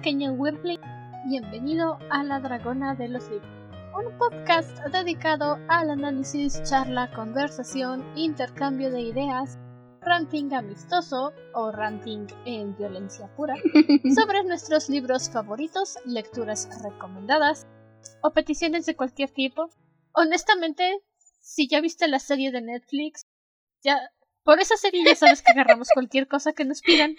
pequeño bienvenido a La Dragona de los Libros, un podcast dedicado al análisis, charla, conversación, intercambio de ideas, ranting amistoso o ranting en violencia pura sobre nuestros libros favoritos, lecturas recomendadas o peticiones de cualquier tipo. Honestamente, si ya viste la serie de Netflix, ya por esa serie ya sabes que agarramos cualquier cosa que nos pidan.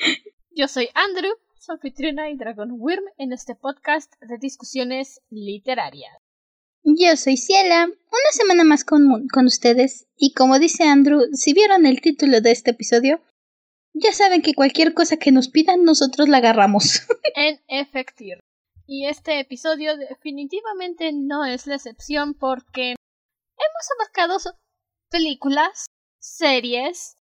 Yo soy Andrew, su anfitriona y Dragon Worm en este podcast de discusiones literarias. Yo soy Ciela, una semana más con, con ustedes, y como dice Andrew, si vieron el título de este episodio, ya saben que cualquier cosa que nos pidan nosotros la agarramos. en efecto. Y este episodio definitivamente no es la excepción porque hemos abarcado películas, series,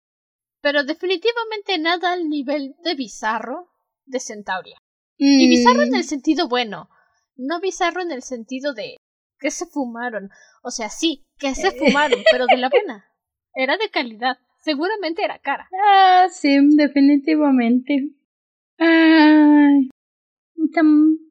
pero definitivamente nada al nivel de bizarro de Centauria. Y bizarro en el mm. sentido bueno, no bizarro en el sentido de que se fumaron. O sea, sí, que se fumaron, pero de la buena. Era de calidad. Seguramente era cara. Ah, sí, definitivamente.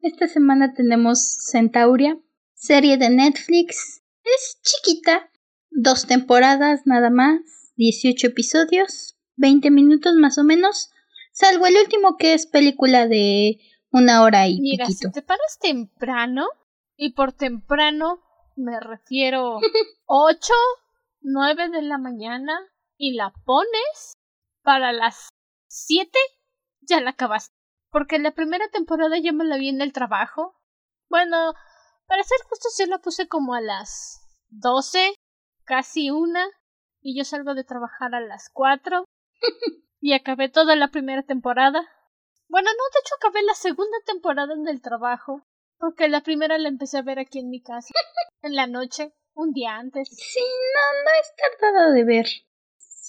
esta semana tenemos Centauria, serie de Netflix. Es chiquita, dos temporadas nada más, 18 episodios, 20 minutos más o menos, salvo el último que es película de una hora y Mira, si te paras temprano, y por temprano me refiero 8, 9 de la mañana, y la pones para las 7, ya la acabaste. Porque la primera temporada ya me la vi en el trabajo. Bueno, para ser justos yo la puse como a las 12, casi una, y yo salgo de trabajar a las 4 y acabé toda la primera temporada. Bueno, no, de hecho acabé la segunda temporada en el trabajo, porque la primera la empecé a ver aquí en mi casa, en la noche, un día antes. Sí, no, no es tardado de ver.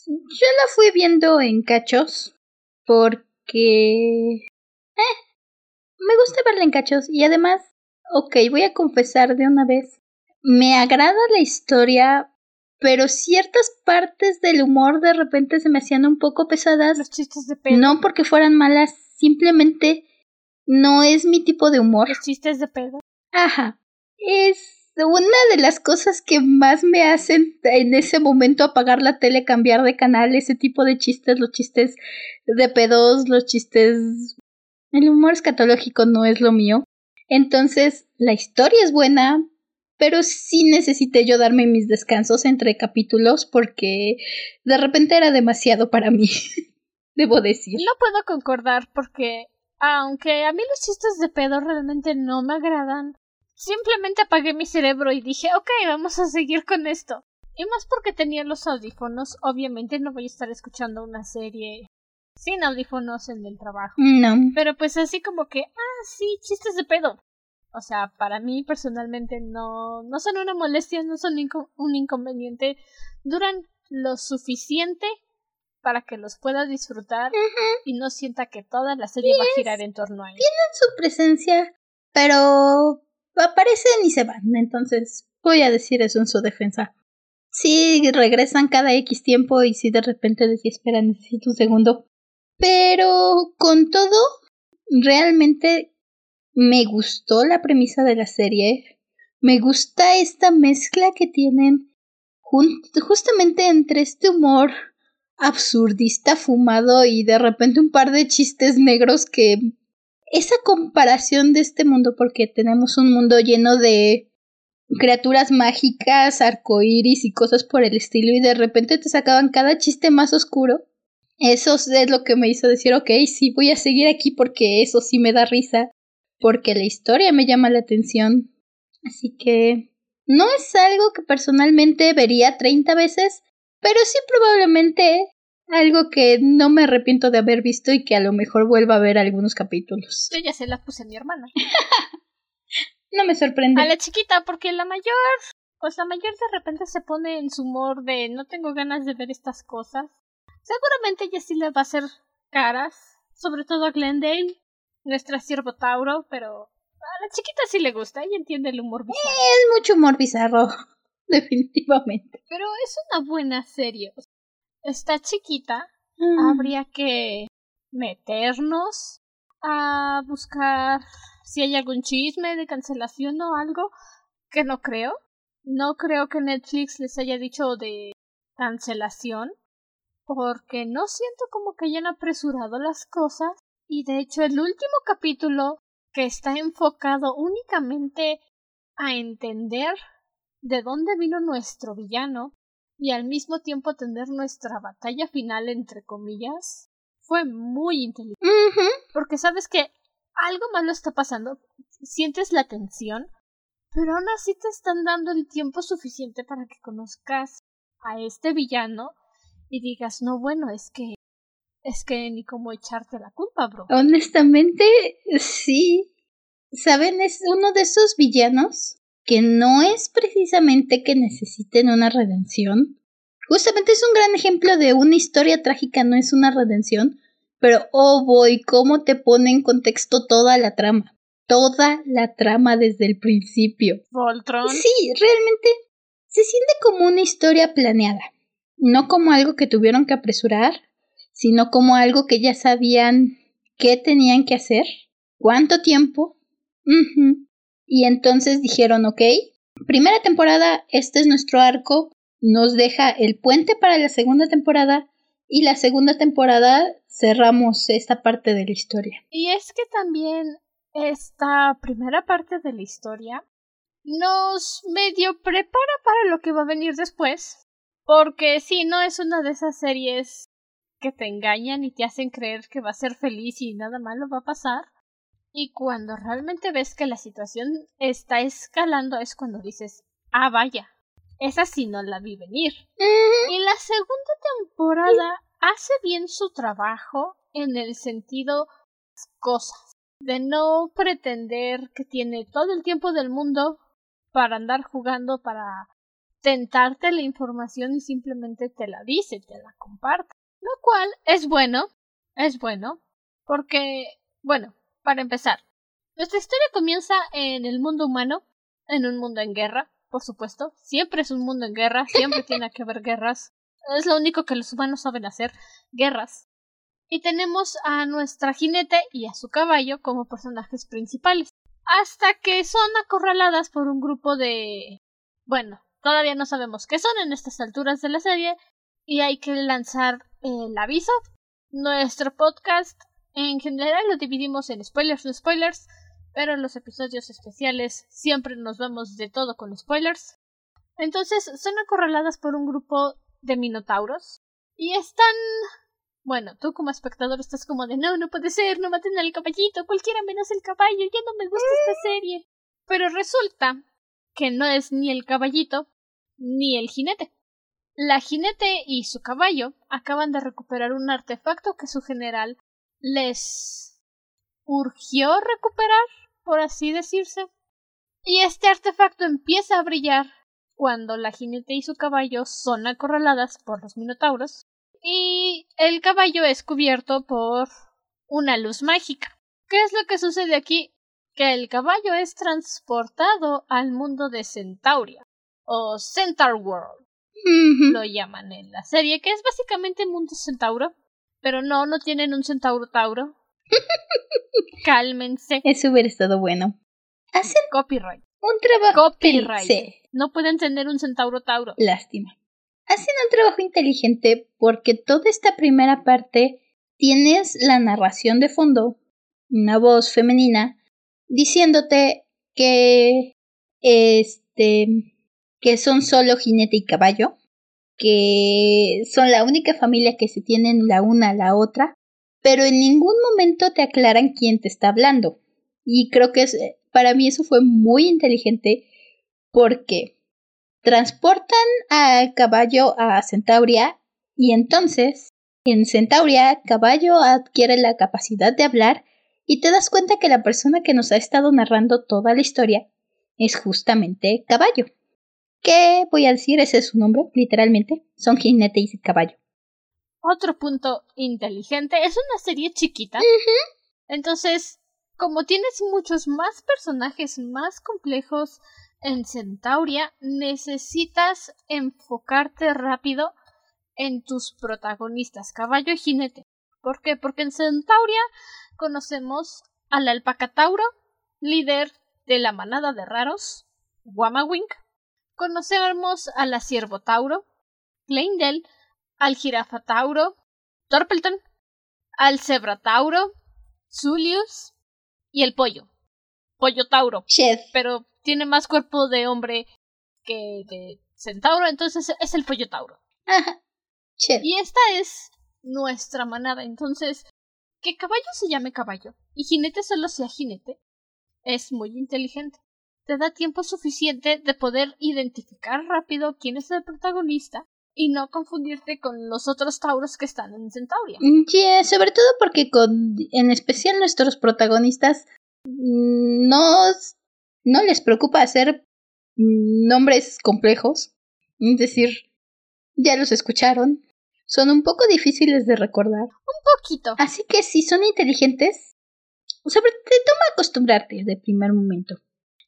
Yo la fui viendo en cachos, porque... Eh, me gusta verla en cachos y además, ok, voy a confesar de una vez, me agrada la historia pero ciertas partes del humor de repente se me hacían un poco pesadas. Los chistes de pedo. No porque fueran malas, simplemente no es mi tipo de humor. Los chistes de pedo. Ajá. Es una de las cosas que más me hacen en ese momento apagar la tele, cambiar de canal, ese tipo de chistes, los chistes de pedos, los chistes... El humor escatológico no es lo mío. Entonces, la historia es buena, pero sí necesité yo darme mis descansos entre capítulos porque de repente era demasiado para mí, debo decir. No puedo concordar porque, aunque a mí los chistes de pedo realmente no me agradan, simplemente apagué mi cerebro y dije, ok, vamos a seguir con esto. Y más porque tenía los audífonos, obviamente no voy a estar escuchando una serie sin audífonos en el trabajo. No. Pero pues así como que, ah, sí, chistes de pedo. O sea, para mí personalmente no, no son una molestia, no son un inconveniente. Duran lo suficiente para que los pueda disfrutar y no sienta que toda la serie va a girar en torno a él. Tienen su presencia, pero aparecen y se van. Entonces, voy a decir eso en su defensa. Sí, regresan cada X tiempo y si de repente decís, espera, necesito un segundo. Pero con todo, realmente me gustó la premisa de la serie. Me gusta esta mezcla que tienen justamente entre este humor absurdista fumado y de repente un par de chistes negros que esa comparación de este mundo porque tenemos un mundo lleno de criaturas mágicas, arcoíris y cosas por el estilo y de repente te sacaban cada chiste más oscuro. Eso es lo que me hizo decir, ok, sí, voy a seguir aquí porque eso sí me da risa porque la historia me llama la atención. Así que no es algo que personalmente vería 30 veces, pero sí probablemente algo que no me arrepiento de haber visto y que a lo mejor vuelva a ver algunos capítulos. Yo ya se la puse a mi hermana. no me sorprende. A la chiquita, porque la mayor, pues la mayor de repente se pone en su humor de no tengo ganas de ver estas cosas. Seguramente ella sí le va a hacer caras, sobre todo a Glendale nuestra siervo Tauro, pero a la chiquita sí le gusta, ella entiende el humor bizarro. Es mucho humor bizarro, definitivamente. Pero es una buena serie. Esta chiquita, mm. habría que meternos a buscar si hay algún chisme de cancelación o algo, que no creo. No creo que Netflix les haya dicho de cancelación, porque no siento como que hayan apresurado las cosas. Y de hecho el último capítulo, que está enfocado únicamente a entender de dónde vino nuestro villano y al mismo tiempo tener nuestra batalla final entre comillas, fue muy inteligente. Porque sabes que algo malo está pasando, sientes la tensión, pero aún así te están dando el tiempo suficiente para que conozcas a este villano y digas, no, bueno, es que es que ni cómo echarte la culpa, bro. Honestamente, sí. ¿Saben? Es uno de esos villanos que no es precisamente que necesiten una redención. Justamente es un gran ejemplo de una historia trágica, no es una redención. Pero, oh boy, cómo te pone en contexto toda la trama. Toda la trama desde el principio. Voltron. Sí, realmente se siente como una historia planeada. No como algo que tuvieron que apresurar, sino como algo que ya sabían qué tenían que hacer, cuánto tiempo. Y entonces dijeron, ok, primera temporada, este es nuestro arco, nos deja el puente para la segunda temporada y la segunda temporada cerramos esta parte de la historia. Y es que también esta primera parte de la historia nos medio prepara para lo que va a venir después. Porque si no es una de esas series que te engañan y te hacen creer que va a ser feliz y nada malo va a pasar. Y cuando realmente ves que la situación está escalando es cuando dices, ah, vaya, esa sí no la vi venir. Y la segunda temporada hace bien su trabajo en el sentido cosas, de no pretender que tiene todo el tiempo del mundo para andar jugando, para tentarte la información y simplemente te la dice, te la comparte. Lo cual es bueno, es bueno, porque, bueno, para empezar, nuestra historia comienza en el mundo humano, en un mundo en guerra, por supuesto. Siempre es un mundo en guerra, siempre tiene que haber guerras. Es lo único que los humanos saben hacer, guerras. Y tenemos a nuestra jinete y a su caballo como personajes principales. Hasta que son acorraladas por un grupo de... Bueno, todavía no sabemos qué son en estas alturas de la serie. Y hay que lanzar el aviso. Nuestro podcast en general lo dividimos en spoilers no spoilers, pero en los episodios especiales siempre nos vemos de todo con spoilers. Entonces son acorraladas por un grupo de minotauros y están... Bueno, tú como espectador estás como de no, no puede ser, no maten al caballito, cualquiera menos el caballo, ya no me gusta esta serie. Pero resulta que no es ni el caballito ni el jinete. La jinete y su caballo acaban de recuperar un artefacto que su general les urgió recuperar, por así decirse. Y este artefacto empieza a brillar cuando la jinete y su caballo son acorraladas por los minotauros y el caballo es cubierto por una luz mágica. ¿Qué es lo que sucede aquí? Que el caballo es transportado al mundo de Centauria o Centaur World. Lo llaman en la serie, que es básicamente mundo centauro. Pero no, no tienen un centauro tauro. Cálmense. Eso hubiera estado bueno. Hacen copyright. Un trabajo. Copyright. No pueden tener un centauro tauro. Lástima. Hacen un trabajo inteligente porque toda esta primera parte tienes la narración de fondo, una voz femenina, diciéndote que este que son solo jinete y caballo, que son la única familia que se tienen la una a la otra, pero en ningún momento te aclaran quién te está hablando. Y creo que para mí eso fue muy inteligente porque transportan a caballo a Centauria y entonces en Centauria caballo adquiere la capacidad de hablar y te das cuenta que la persona que nos ha estado narrando toda la historia es justamente caballo. ¿Qué voy a decir? Ese es su nombre, literalmente. Son jinete y caballo. Otro punto inteligente. Es una serie chiquita. Entonces, como tienes muchos más personajes más complejos en Centauria, necesitas enfocarte rápido en tus protagonistas, caballo y jinete. ¿Por qué? Porque en Centauria conocemos al alpacatauro, líder de la manada de raros, Wamawink. Conocemos a la ciervotauro, Kleindel, al jirafatauro, Torpelton, al cebratauro, Zulius y el pollo. Pollo tauro. Chef. Pero tiene más cuerpo de hombre que de centauro, entonces es el pollo tauro. Ajá. Chef. Y esta es nuestra manada, entonces que caballo se llame caballo y jinete solo sea jinete es muy inteligente. Te da tiempo suficiente de poder identificar rápido quién es el protagonista y no confundirte con los otros tauros que están en Centauria. Yeah, sobre todo porque con, en especial nuestros protagonistas mm, no, no les preocupa hacer mm, nombres complejos. Es decir, ya los escucharon. Son un poco difíciles de recordar. Un poquito. Así que si son inteligentes, sobre te toma acostumbrarte de primer momento.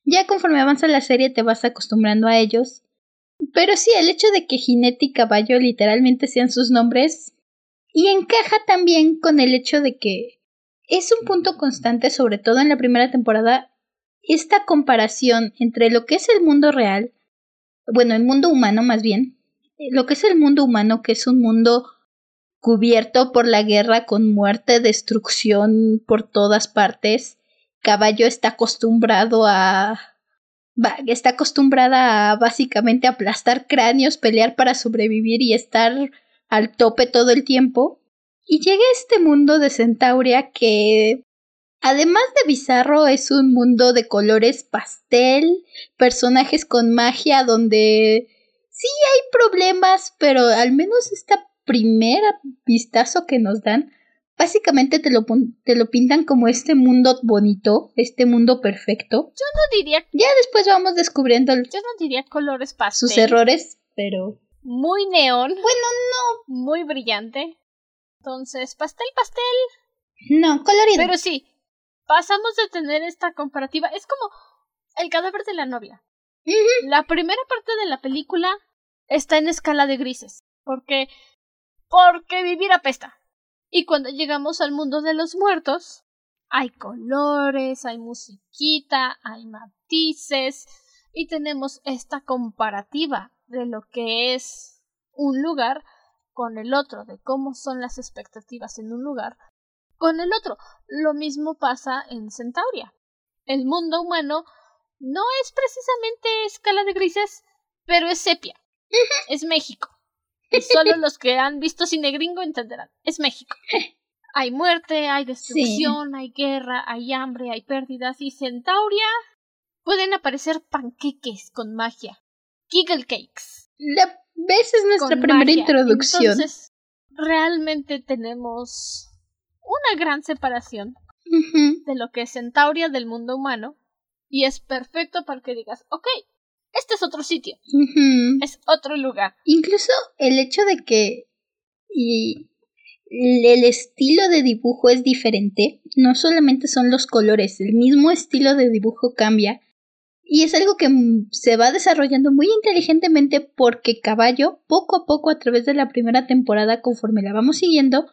Ya conforme avanza la serie te vas acostumbrando a ellos. Pero sí, el hecho de que jinete y caballo literalmente sean sus nombres. Y encaja también con el hecho de que es un punto constante, sobre todo en la primera temporada, esta comparación entre lo que es el mundo real, bueno, el mundo humano más bien, lo que es el mundo humano, que es un mundo cubierto por la guerra con muerte, destrucción por todas partes. Caballo está acostumbrado a está acostumbrada a básicamente aplastar cráneos, pelear para sobrevivir y estar al tope todo el tiempo. Y llega este mundo de Centauria que, además de bizarro, es un mundo de colores pastel, personajes con magia donde sí hay problemas, pero al menos está primer vistazo que nos dan, básicamente te lo, te lo pintan como este mundo bonito, este mundo perfecto. Yo no diría... Ya después vamos descubriendo... Yo no diría colores pastel. Sus errores, pero... Muy neón. Bueno, no. Muy brillante. Entonces, pastel, pastel. No, colorido. Pero sí, pasamos de tener esta comparativa. Es como el cadáver de la novia. La primera parte de la película está en escala de grises. Porque porque vivir apesta. Y cuando llegamos al mundo de los muertos, hay colores, hay musiquita, hay matices y tenemos esta comparativa de lo que es un lugar con el otro, de cómo son las expectativas en un lugar con el otro. Lo mismo pasa en Centauria. El mundo humano no es precisamente escala de grises, pero es sepia. Es México. Solo los que han visto cine gringo entenderán. Es México. Hay muerte, hay destrucción, hay guerra, hay hambre, hay pérdidas y Centauria pueden aparecer panqueques con magia. Giggle cakes. La ves es nuestra primera introducción. Entonces, realmente tenemos una gran separación de lo que es Centauria del mundo humano y es perfecto para que digas, ok, este es otro sitio. Es otro lugar. Incluso el hecho de que y el estilo de dibujo es diferente, no solamente son los colores, el mismo estilo de dibujo cambia. Y es algo que se va desarrollando muy inteligentemente porque Caballo, poco a poco a través de la primera temporada, conforme la vamos siguiendo,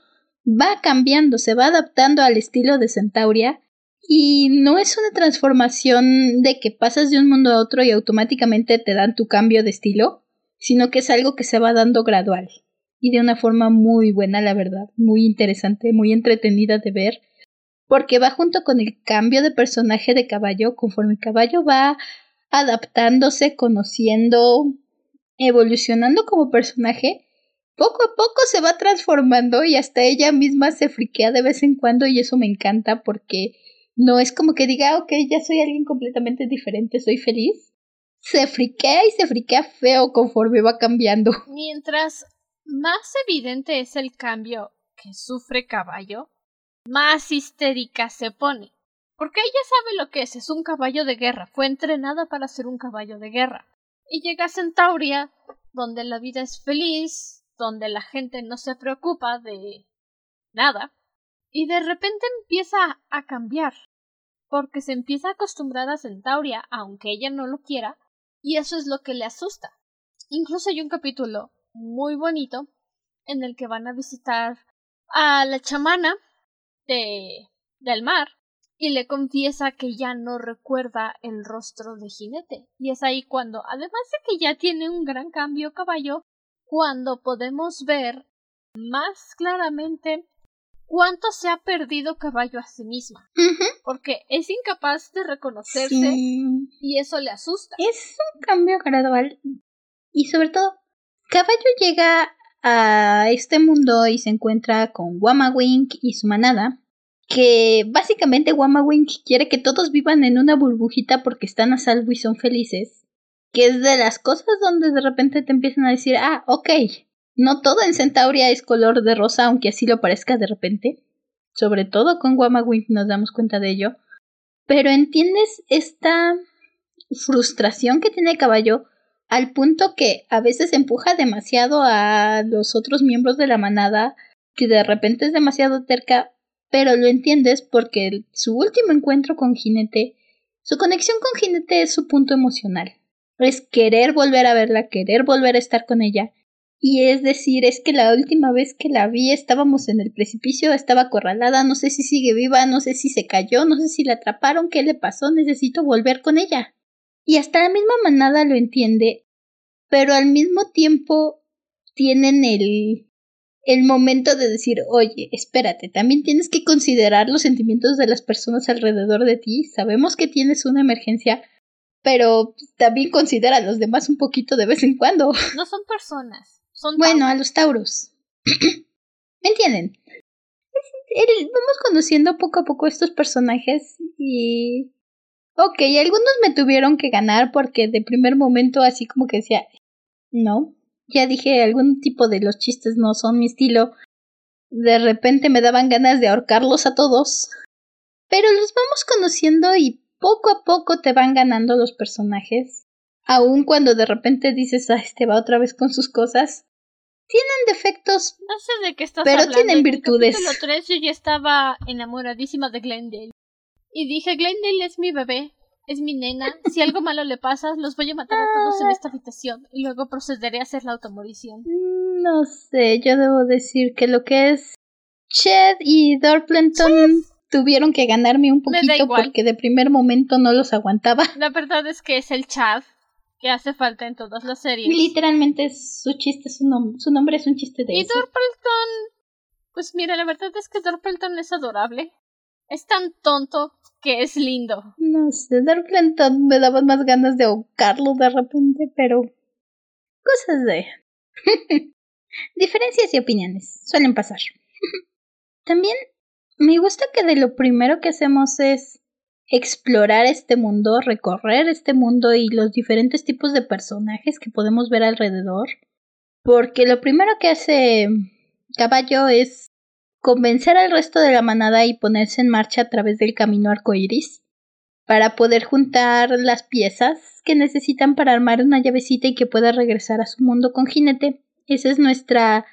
va cambiando, se va adaptando al estilo de Centauria y no es una transformación de que pasas de un mundo a otro y automáticamente te dan tu cambio de estilo, sino que es algo que se va dando gradual y de una forma muy buena, la verdad, muy interesante, muy entretenida de ver, porque va junto con el cambio de personaje de caballo, conforme el caballo va adaptándose, conociendo, evolucionando como personaje, poco a poco se va transformando y hasta ella misma se friquea de vez en cuando y eso me encanta porque no es como que diga, ok, ya soy alguien completamente diferente, soy feliz. Se friquea y se friquea feo conforme va cambiando. Mientras más evidente es el cambio que sufre caballo, más histérica se pone. Porque ella sabe lo que es, es un caballo de guerra, fue entrenada para ser un caballo de guerra. Y llega a Centauria, donde la vida es feliz, donde la gente no se preocupa de nada, y de repente empieza a cambiar porque se empieza a acostumbrar a Centauria, aunque ella no lo quiera, y eso es lo que le asusta. Incluso hay un capítulo muy bonito en el que van a visitar a la chamana de del mar y le confiesa que ya no recuerda el rostro de jinete. Y es ahí cuando, además de que ya tiene un gran cambio caballo, cuando podemos ver más claramente cuánto se ha perdido caballo a sí misma. Porque es incapaz de reconocerse y eso le asusta. Es un cambio gradual. Y sobre todo, caballo llega a este mundo y se encuentra con Wamawink y su manada que básicamente Wamawink quiere que todos vivan en una burbujita porque están a salvo y son felices. Que es de las cosas donde de repente te empiezan a decir, ah, ok, no todo en Centauria es color de rosa, aunque así lo parezca de repente. Sobre todo con Wamawink nos damos cuenta de ello. Pero entiendes esta frustración que tiene Caballo al punto que a veces empuja demasiado a los otros miembros de la manada, que de repente es demasiado terca pero lo entiendes porque su último encuentro con Jinete, su conexión con Jinete es su punto emocional. Es querer volver a verla, querer volver a estar con ella. Y es decir, es que la última vez que la vi estábamos en el precipicio, estaba acorralada, no sé si sigue viva, no sé si se cayó, no sé si la atraparon, qué le pasó, necesito volver con ella. Y hasta la misma manada lo entiende, pero al mismo tiempo tienen el el momento de decir, oye, espérate, también tienes que considerar los sentimientos de las personas alrededor de ti. Sabemos que tienes una emergencia, pero también considera a los demás un poquito de vez en cuando. No son personas, son Bueno, a los tauros. ¿Me entienden? vamos conociendo poco a poco estos personajes y... Ok, algunos me tuvieron que ganar porque de primer momento así como que decía, no, ya dije, algún tipo de los chistes no son mi estilo. De repente me daban ganas de ahorcarlos a todos. Pero los vamos conociendo y poco a poco te van ganando los personajes. Aun cuando de repente dices, ah, este va otra vez con sus cosas. Tienen defectos. No sé de qué estás pero tienen virtudes. En el 3 yo ya estaba enamoradísima de Glendale. Y dije, Glendale es mi bebé es mi nena. Si algo malo le pasa, los voy a matar a todos en esta habitación y luego procederé a hacer la automorición. Mm, no sé, yo debo decir que lo que es Ched y Dorplenton tuvieron que ganarme un poquito porque de primer momento no los aguantaba. La verdad es que es el Chad que hace falta en todas las series. Literalmente su chiste, su, su nombre es un chiste de Y Dorpelton, pues mira, la verdad es que Dorpelton es adorable. Es tan tonto que es lindo. No sé, Darklanton me daban más ganas de ahogarlo de repente, pero. Cosas de. Diferencias y opiniones suelen pasar. También me gusta que de lo primero que hacemos es explorar este mundo, recorrer este mundo y los diferentes tipos de personajes que podemos ver alrededor. Porque lo primero que hace Caballo es convencer al resto de la manada y ponerse en marcha a través del camino arcoíris para poder juntar las piezas que necesitan para armar una llavecita y que pueda regresar a su mundo con jinete. Ese es nuestra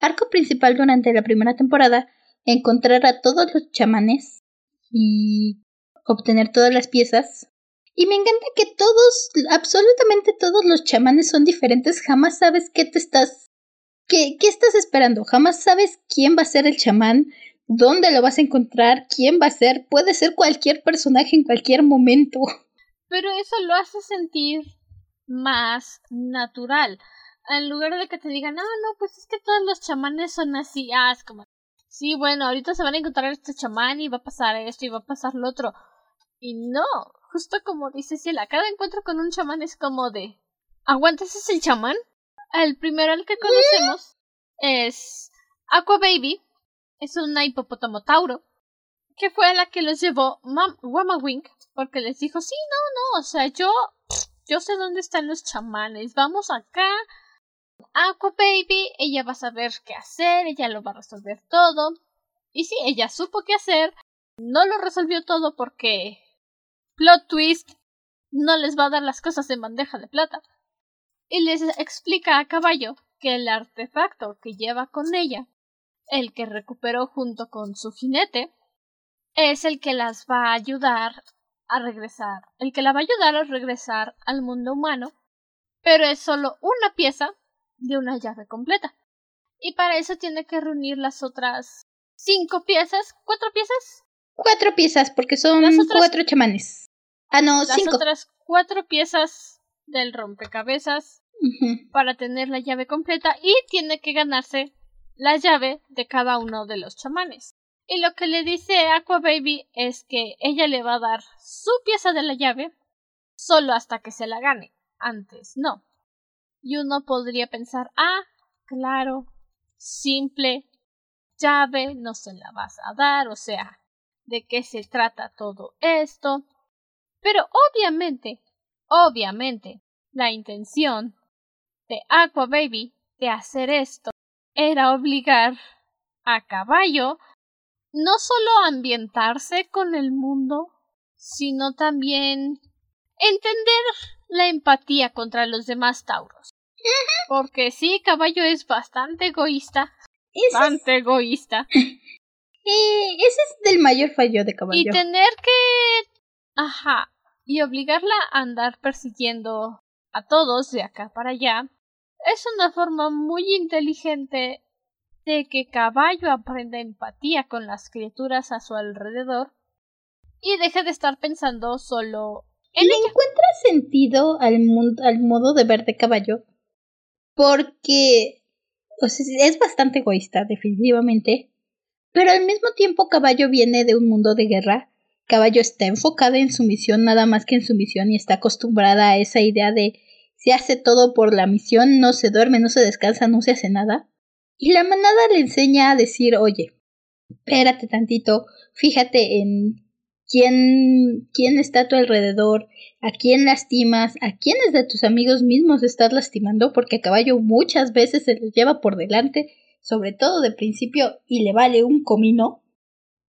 arco principal durante la primera temporada, encontrar a todos los chamanes y obtener todas las piezas. Y me encanta que todos, absolutamente todos los chamanes son diferentes, jamás sabes qué te estás ¿Qué, estás esperando? Jamás sabes quién va a ser el chamán, dónde lo vas a encontrar, quién va a ser. Puede ser cualquier personaje en cualquier momento. Pero eso lo hace sentir más natural. En lugar de que te digan, ah, no, pues es que todos los chamanes son así. Ah, es como, sí, bueno, ahorita se van a encontrar este chamán y va a pasar esto y va a pasar lo otro. Y no, justo como dice Ciela, cada encuentro con un chamán es como de, ¿aguantas ese chamán? El primero al que conocemos es Aqua Baby, es una hipopótamo tauro, que fue la que les llevó Wamawink, porque les dijo, sí, no, no, o sea, yo, yo sé dónde están los chamanes, vamos acá, Aqua Baby, ella va a saber qué hacer, ella lo va a resolver todo. Y sí, ella supo qué hacer, no lo resolvió todo porque plot twist no les va a dar las cosas en bandeja de plata y les explica a caballo que el artefacto que lleva con ella, el que recuperó junto con su jinete, es el que las va a ayudar a regresar, el que la va a ayudar a regresar al mundo humano, pero es solo una pieza de una llave completa. Y para eso tiene que reunir las otras cinco piezas, cuatro piezas Cuatro piezas, porque son cuatro chamanes. Ah, no, las cinco. otras cuatro piezas del rompecabezas para tener la llave completa y tiene que ganarse la llave de cada uno de los chamanes. Y lo que le dice Aqua Baby es que ella le va a dar su pieza de la llave solo hasta que se la gane. Antes no. Y uno podría pensar, ah, claro, simple, llave, no se la vas a dar, o sea, ¿de qué se trata todo esto? Pero obviamente, obviamente, la intención de Aqua Baby de hacer esto era obligar a caballo no solo a ambientarse con el mundo, sino también entender la empatía contra los demás tauros. Porque sí, caballo es bastante egoísta. Bastante egoísta. Y ese es del mayor fallo de caballo. Y tener que. Ajá. Y obligarla a andar persiguiendo a todos de acá para allá. Es una forma muy inteligente de que caballo aprenda empatía con las criaturas a su alrededor y deje de estar pensando solo en Le encuentra sentido al, al modo de ver de caballo porque es bastante egoísta, definitivamente. Pero al mismo tiempo Caballo viene de un mundo de guerra. Caballo está enfocada en su misión nada más que en su misión y está acostumbrada a esa idea de se hace todo por la misión, no se duerme, no se descansa, no se hace nada. Y la manada le enseña a decir, oye, espérate tantito, fíjate en quién, quién está a tu alrededor, a quién lastimas, a quiénes de tus amigos mismos estás lastimando, porque a caballo muchas veces se les lleva por delante, sobre todo de principio, y le vale un comino.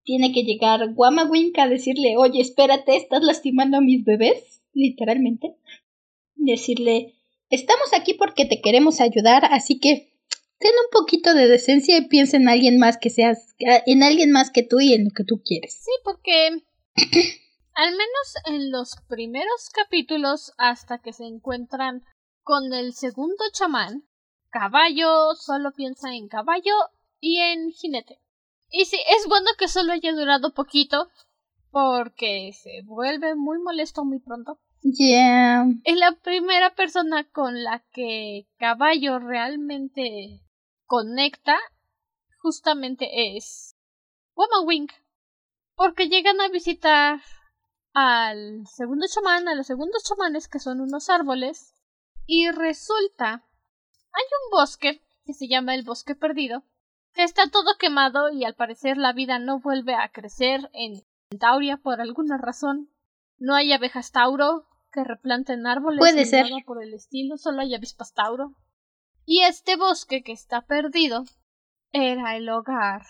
Tiene que llegar Wamawink a decirle, oye, espérate, estás lastimando a mis bebés, literalmente. Decirle, estamos aquí porque te queremos ayudar, así que ten un poquito de decencia y piensa en alguien más que seas, en alguien más que tú y en lo que tú quieres. Sí, porque al menos en los primeros capítulos hasta que se encuentran con el segundo chamán, caballo solo piensa en caballo y en jinete. Y sí, es bueno que solo haya durado poquito porque se vuelve muy molesto muy pronto. Yeah. Es la primera persona con la que caballo realmente conecta justamente es Woman Wink porque llegan a visitar al segundo chamán, a los segundos chamanes que son unos árboles, y resulta hay un bosque que se llama el bosque perdido, que está todo quemado y al parecer la vida no vuelve a crecer en Tauria por alguna razón. No hay abejas tauro que replanten árboles Puede ser. nada por el estilo, solo hay avispas tauro. Y este bosque que está perdido era el hogar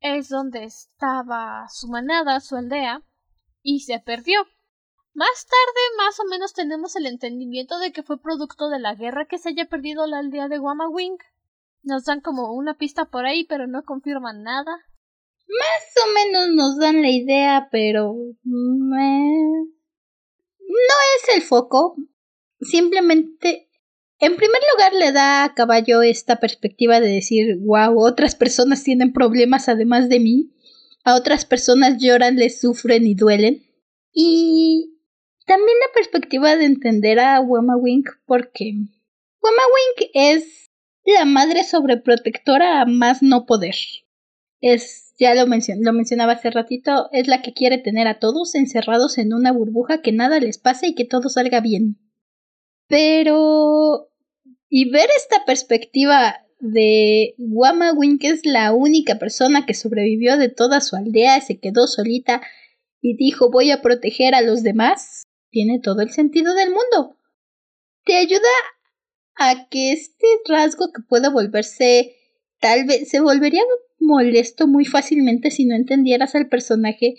es donde estaba su manada, su aldea, y se perdió. Más tarde, más o menos, tenemos el entendimiento de que fue producto de la guerra que se haya perdido la aldea de Wamawing. Nos dan como una pista por ahí, pero no confirman nada. Más o menos nos dan la idea, pero... no es el foco. Simplemente en primer lugar, le da a caballo esta perspectiva de decir, wow, otras personas tienen problemas además de mí, a otras personas lloran, les sufren y duelen. Y también la perspectiva de entender a Wink porque Wink es la madre sobreprotectora a más no poder. Es, ya lo, lo mencionaba hace ratito, es la que quiere tener a todos encerrados en una burbuja que nada les pase y que todo salga bien. Pero. Y ver esta perspectiva de Wama Wink es la única persona que sobrevivió de toda su aldea, se quedó solita y dijo voy a proteger a los demás, tiene todo el sentido del mundo. Te ayuda a que este rasgo que pueda volverse tal vez se volvería molesto muy fácilmente si no entendieras al personaje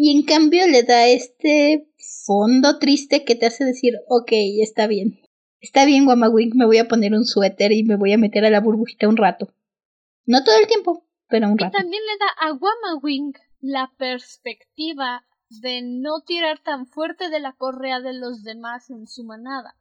y en cambio le da este fondo triste que te hace decir, ok, está bien. Está bien, Wamawink, me voy a poner un suéter y me voy a meter a la burbujita un rato. No todo el tiempo, pero un rato. Y también le da a Wamawink la perspectiva de no tirar tan fuerte de la correa de los demás en su manada.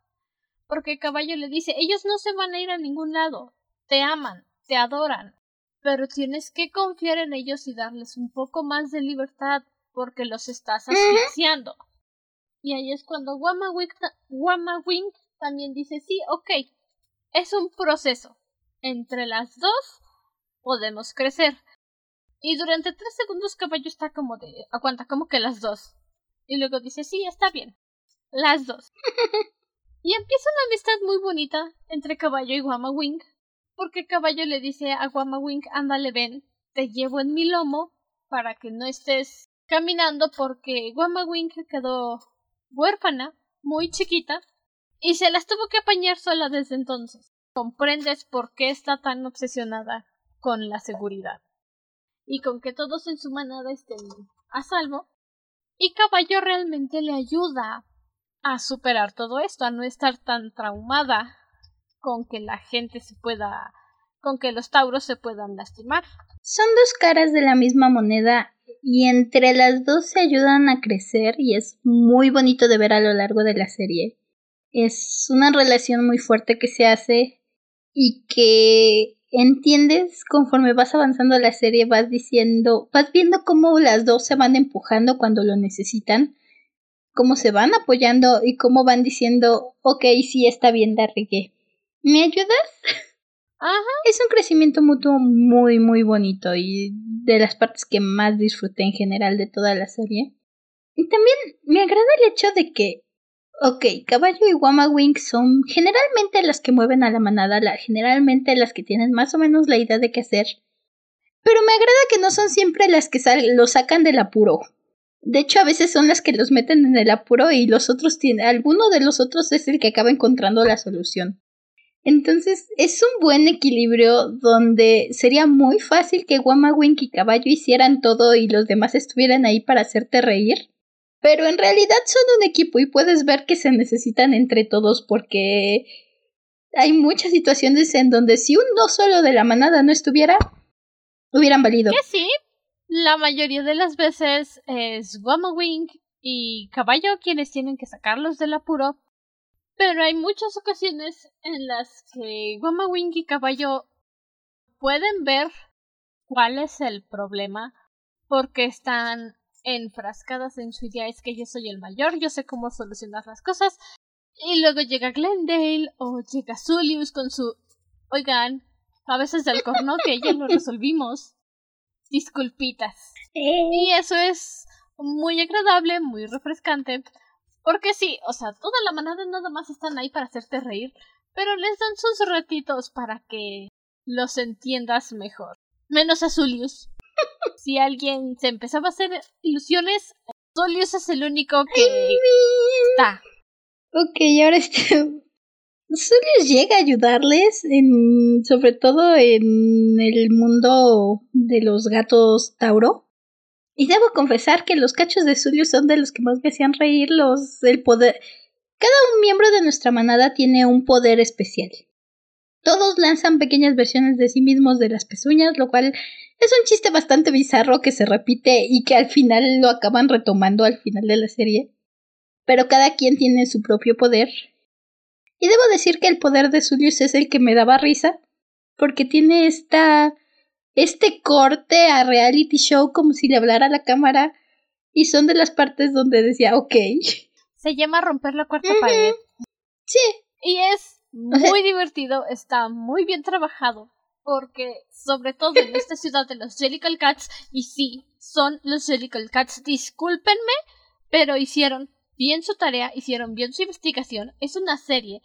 Porque Caballo le dice, ellos no se van a ir a ningún lado, te aman, te adoran, pero tienes que confiar en ellos y darles un poco más de libertad porque los estás asfixiando. Y ahí es cuando Wamawing también dice, sí, ok, es un proceso. Entre las dos podemos crecer. Y durante tres segundos Caballo está como de, aguanta, como que las dos. Y luego dice, sí, está bien. Las dos. y empieza una amistad muy bonita entre Caballo y Wamawing. Porque Caballo le dice a Wamawing, ándale ven, te llevo en mi lomo para que no estés caminando porque Wamawing quedó huérfana, muy chiquita, y se las tuvo que apañar sola desde entonces. Comprendes por qué está tan obsesionada con la seguridad y con que todos en su manada estén a salvo. Y Caballo realmente le ayuda a superar todo esto, a no estar tan traumada con que la gente se pueda, con que los tauros se puedan lastimar. Son dos caras de la misma moneda y entre las dos se ayudan a crecer y es muy bonito de ver a lo largo de la serie. Es una relación muy fuerte que se hace y que entiendes conforme vas avanzando la serie, vas diciendo, vas viendo cómo las dos se van empujando cuando lo necesitan, cómo se van apoyando y cómo van diciendo, ok, sí está bien, la ¿Me ayudas? Ajá. Es un crecimiento mutuo muy, muy bonito y de las partes que más disfruté en general de toda la serie. Y también me agrada el hecho de que Ok, caballo y Wama Wing son generalmente las que mueven a la manada, generalmente las que tienen más o menos la idea de qué hacer. Pero me agrada que no son siempre las que lo sacan del apuro. De hecho, a veces son las que los meten en el apuro y los otros tienen, alguno de los otros es el que acaba encontrando la solución. Entonces, es un buen equilibrio donde sería muy fácil que Wama Wing y Caballo hicieran todo y los demás estuvieran ahí para hacerte reír pero en realidad son un equipo y puedes ver que se necesitan entre todos porque hay muchas situaciones en donde si uno solo de la manada no estuviera, hubieran valido. Que sí, la mayoría de las veces es Wing y Caballo quienes tienen que sacarlos del apuro, pero hay muchas ocasiones en las que Wing y Caballo pueden ver cuál es el problema porque están enfrascadas en su idea es que yo soy el mayor, yo sé cómo solucionar las cosas. Y luego llega Glendale o llega Zulius con su oigan, a veces del corno que ya lo resolvimos. Disculpitas. Y eso es muy agradable, muy refrescante. Porque sí, o sea, toda la manada nada más están ahí para hacerte reír, pero les dan sus ratitos para que los entiendas mejor. Menos a Zulius si alguien se empezaba a hacer ilusiones, Solius es el único que está. Ok, ahora este. Solius llega a ayudarles, en, sobre todo en el mundo de los gatos Tauro. Y debo confesar que los cachos de Solius son de los que más me hacían reír. Los del poder. Cada un miembro de nuestra manada tiene un poder especial. Todos lanzan pequeñas versiones de sí mismos de las pezuñas, lo cual es un chiste bastante bizarro que se repite y que al final lo acaban retomando al final de la serie. Pero cada quien tiene su propio poder. Y debo decir que el poder de Julius es el que me daba risa, porque tiene esta este corte a reality show como si le hablara a la cámara y son de las partes donde decía, ok. Se llama romper la cuarta pared. Sí. Y es muy divertido, está muy bien trabajado porque sobre todo en esta ciudad de los Jellicle Cats, y sí, son los Jellicle Cats, discúlpenme, pero hicieron bien su tarea, hicieron bien su investigación, es una serie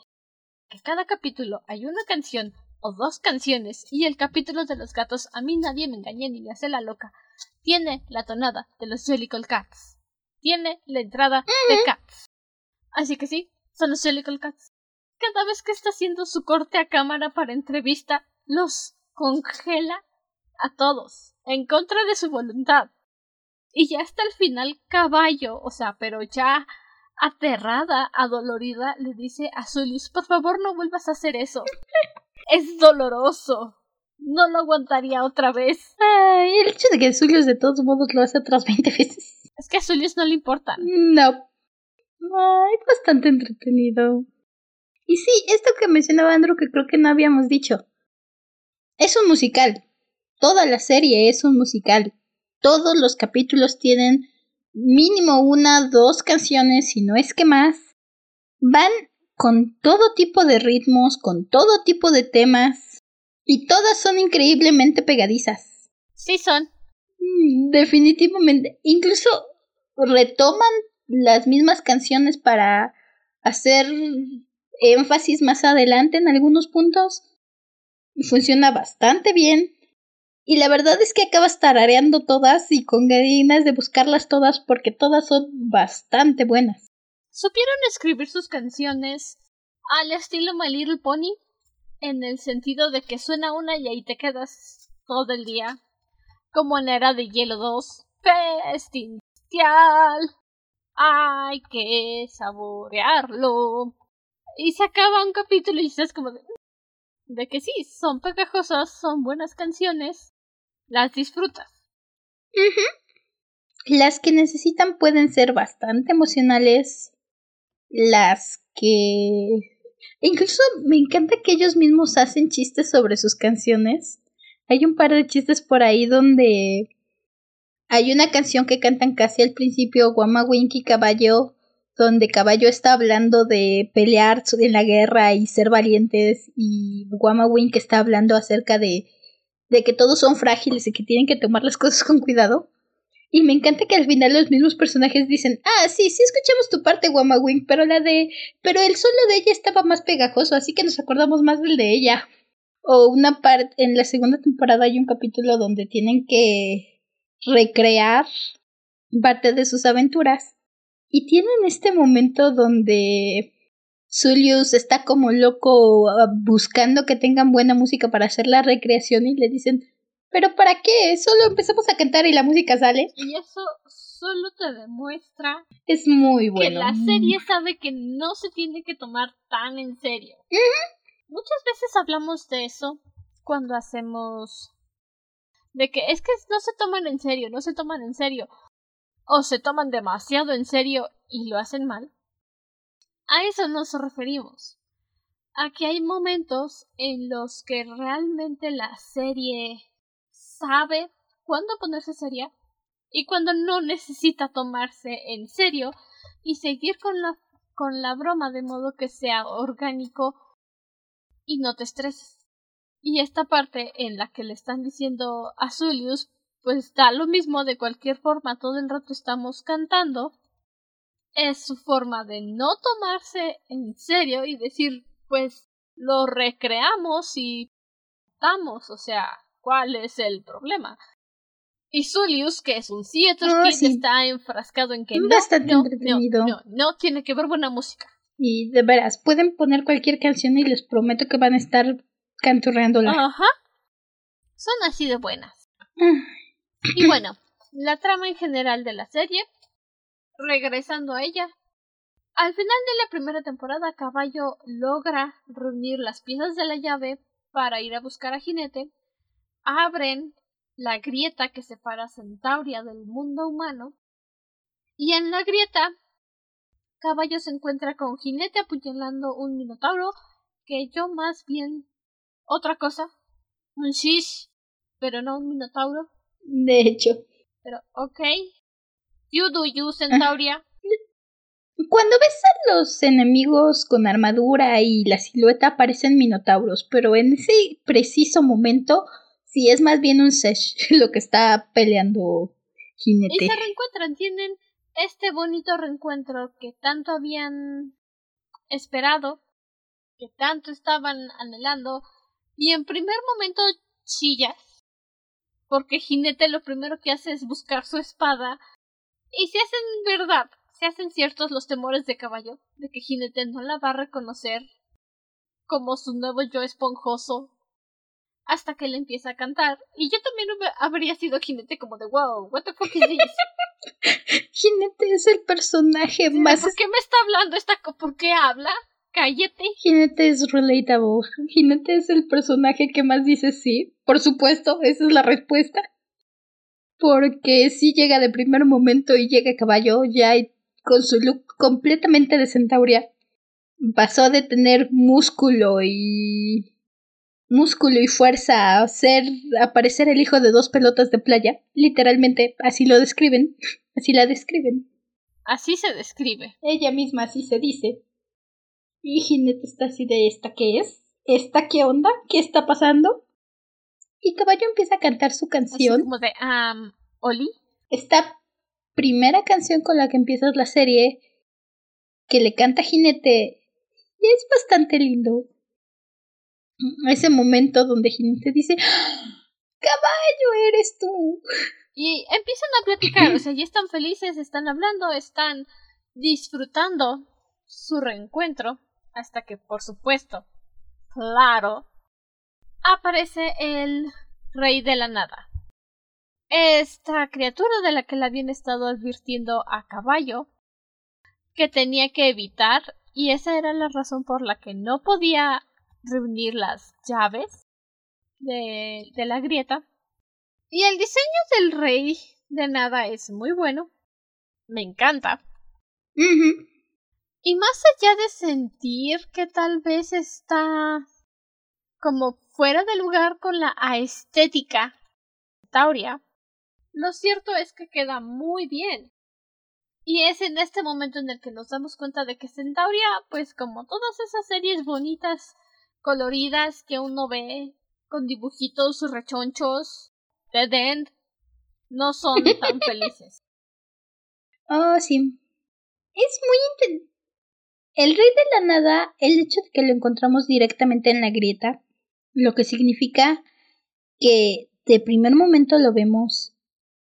que cada capítulo hay una canción o dos canciones y el capítulo de los gatos a mí nadie me engañe ni me hace la loca. Tiene la tonada de los Jellicle Cats. Tiene la entrada de Cats. Así que sí, son los Jellicle Cats. Cada vez que está haciendo su corte a cámara para entrevista, los congela a todos, en contra de su voluntad. Y ya hasta el final caballo, o sea, pero ya aterrada, adolorida, le dice a Zulius, por favor no vuelvas a hacer eso. es doloroso. No lo aguantaría otra vez. Ay, el hecho de que Zulius de todos modos lo hace otras 20 veces. Es que a Zulius no le importa. No. Ay, bastante entretenido. Y sí, esto que mencionaba Andrew que creo que no habíamos dicho. Es un musical. toda la serie es un musical. Todos los capítulos tienen mínimo una, dos canciones, si no es que más. Van con todo tipo de ritmos, con todo tipo de temas, y todas son increíblemente pegadizas. Sí son. Mm, definitivamente. Incluso retoman las mismas canciones para hacer énfasis más adelante en algunos puntos. Funciona bastante bien. Y la verdad es que acabas tarareando todas y con ganas de buscarlas todas porque todas son bastante buenas. Supieron escribir sus canciones al estilo My Little Pony, en el sentido de que suena una y ahí te quedas todo el día, como en Era de Hielo 2, Festival. Hay que saborearlo. Y se acaba un capítulo y estás como de, que sí, son pegajosas, son buenas canciones, las disfrutas. Las que necesitan pueden ser bastante emocionales, las que... Incluso me encanta que ellos mismos hacen chistes sobre sus canciones. Hay un par de chistes por ahí donde hay una canción que cantan casi al principio, Guama Winky Caballo, donde Caballo está hablando de pelear en la guerra y ser valientes y Guama Wink está hablando acerca de, de que todos son frágiles y que tienen que tomar las cosas con cuidado. Y me encanta que al final los mismos personajes dicen, ah, sí, sí escuchamos tu parte, Guama Wink, pero la de... pero el solo de ella estaba más pegajoso, así que nos acordamos más del de ella. O una parte, en la segunda temporada hay un capítulo donde tienen que recrear parte de sus aventuras. Y tienen este momento donde Zulius está como loco ah, buscando que tengan buena música para hacer la recreación y le dicen, ¿pero para qué? Solo empezamos a cantar y la música sale. Y eso solo te demuestra es muy bueno. que la serie sabe que no se tiene que tomar tan en serio. Muchas veces hablamos de eso cuando hacemos de que es que no se toman en serio, no se toman en serio o se toman demasiado en serio y lo hacen mal. A eso nos referimos. A que hay momentos en los que realmente la serie sabe cuándo ponerse seria y cuando no necesita tomarse en serio y seguir con la, con la broma de modo que sea orgánico y no te estreses. Y esta parte en la que le están diciendo a Zulius pues da lo mismo de cualquier forma, todo el rato estamos cantando, es su forma de no tomarse en serio y decir, pues lo recreamos y estamos, o sea, ¿cuál es el problema? Y Zulius, que es un Theater Oh, sí. está enfrascado en que no, Bastante no, entretenido. no, no, no tiene que ver buena música. Y de veras, pueden poner cualquier canción y les prometo que van a estar canturreándola. Ajá. Son así de buenas. Ah, Y bueno, la trama en general de la serie, regresando a ella, al final de la primera temporada Caballo logra reunir las piezas de la llave para ir a buscar a Jinete, abren la grieta que separa Centauria del mundo humano, y en la grieta Caballo se encuentra con Jinete apuñalando un minotauro, que yo más bien otra cosa, un shish, pero no un minotauro. De hecho, Pero, ok. You do you, Centauria. cuando ves a los enemigos con armadura y la silueta aparecen minotauros, pero en ese preciso momento sí es más bien un Sesh lo que está peleando Y se reencuentran, tienen este bonito reencuentro que tanto habían esperado, que tanto estaban anhelando, y en primer momento chillas, porque Jinete lo primero que hace es buscar su espada, y se hacen verdad, se hacen ciertos los temores de caballo, de que Jinete no la va a reconocer como su nuevo yo esponjoso, hasta que le empieza a cantar, y yo también habría sido Jinete como de wow, what the fuck is this? Jinete es el personaje más... ¿Por qué me está hablando esta co- ¿Por qué habla? Cállate. Jinete es relatable. Jinete es el personaje que más dice sí. Por supuesto, esa es la respuesta. Porque si llega de primer momento y llega a caballo ya con su look completamente de centauria. Pasó de tener músculo y músculo y fuerza a hacer aparecer el hijo de dos pelotas de playa. Literalmente, así lo describen. Así la describen. Así se describe. Ella misma así se dice. Y Jinete está así de esta qué es, esta qué onda, qué está pasando. Y Caballo empieza a cantar su canción. como de um, Oli. Esta primera canción con la que empiezas la serie, que le canta Jinete, es bastante lindo. Ese momento donde Jinete dice, ¡Ah! caballo, eres tú. Y empiezan a platicar, o sea, ya están felices, están hablando, están disfrutando su reencuentro, hasta que, por supuesto, claro, aparece el rey de la nada. Esta criatura de la que le habían estado advirtiendo a caballo, que tenía que evitar, y esa era la razón por la que no podía reunir las llaves de, de la grieta, y el diseño del rey de nada es muy bueno. Me encanta. Y más allá de sentir que tal vez está como fuera de lugar con la estética Tauria, lo cierto es que queda muy bien. Y es en este momento en el que nos damos cuenta de que Centauria, pues como todas esas series bonitas, coloridas que uno ve, con dibujitos rechonchos, Dead End no son tan felices. Oh, sí. Es muy El rey de la nada, el hecho de que lo encontramos directamente en la grieta, lo que significa que de primer momento lo vemos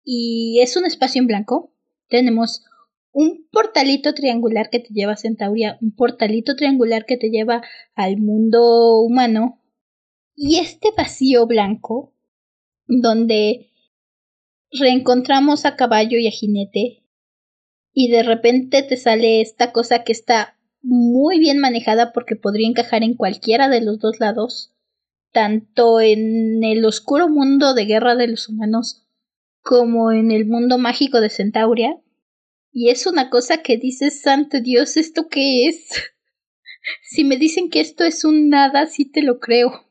y es un espacio en blanco. Tenemos un portalito triangular que te lleva a Centauria, un portalito triangular que te lleva al mundo humano. Y este vacío blanco donde reencontramos a caballo y a jinete y de repente te sale esta cosa que está muy bien manejada porque podría encajar en cualquiera de los dos lados, tanto en el oscuro mundo de guerra de los humanos como en el mundo mágico de Centauria. Y es una cosa que dices, santo Dios, ¿esto qué es? si me dicen que esto es un nada, sí te lo creo.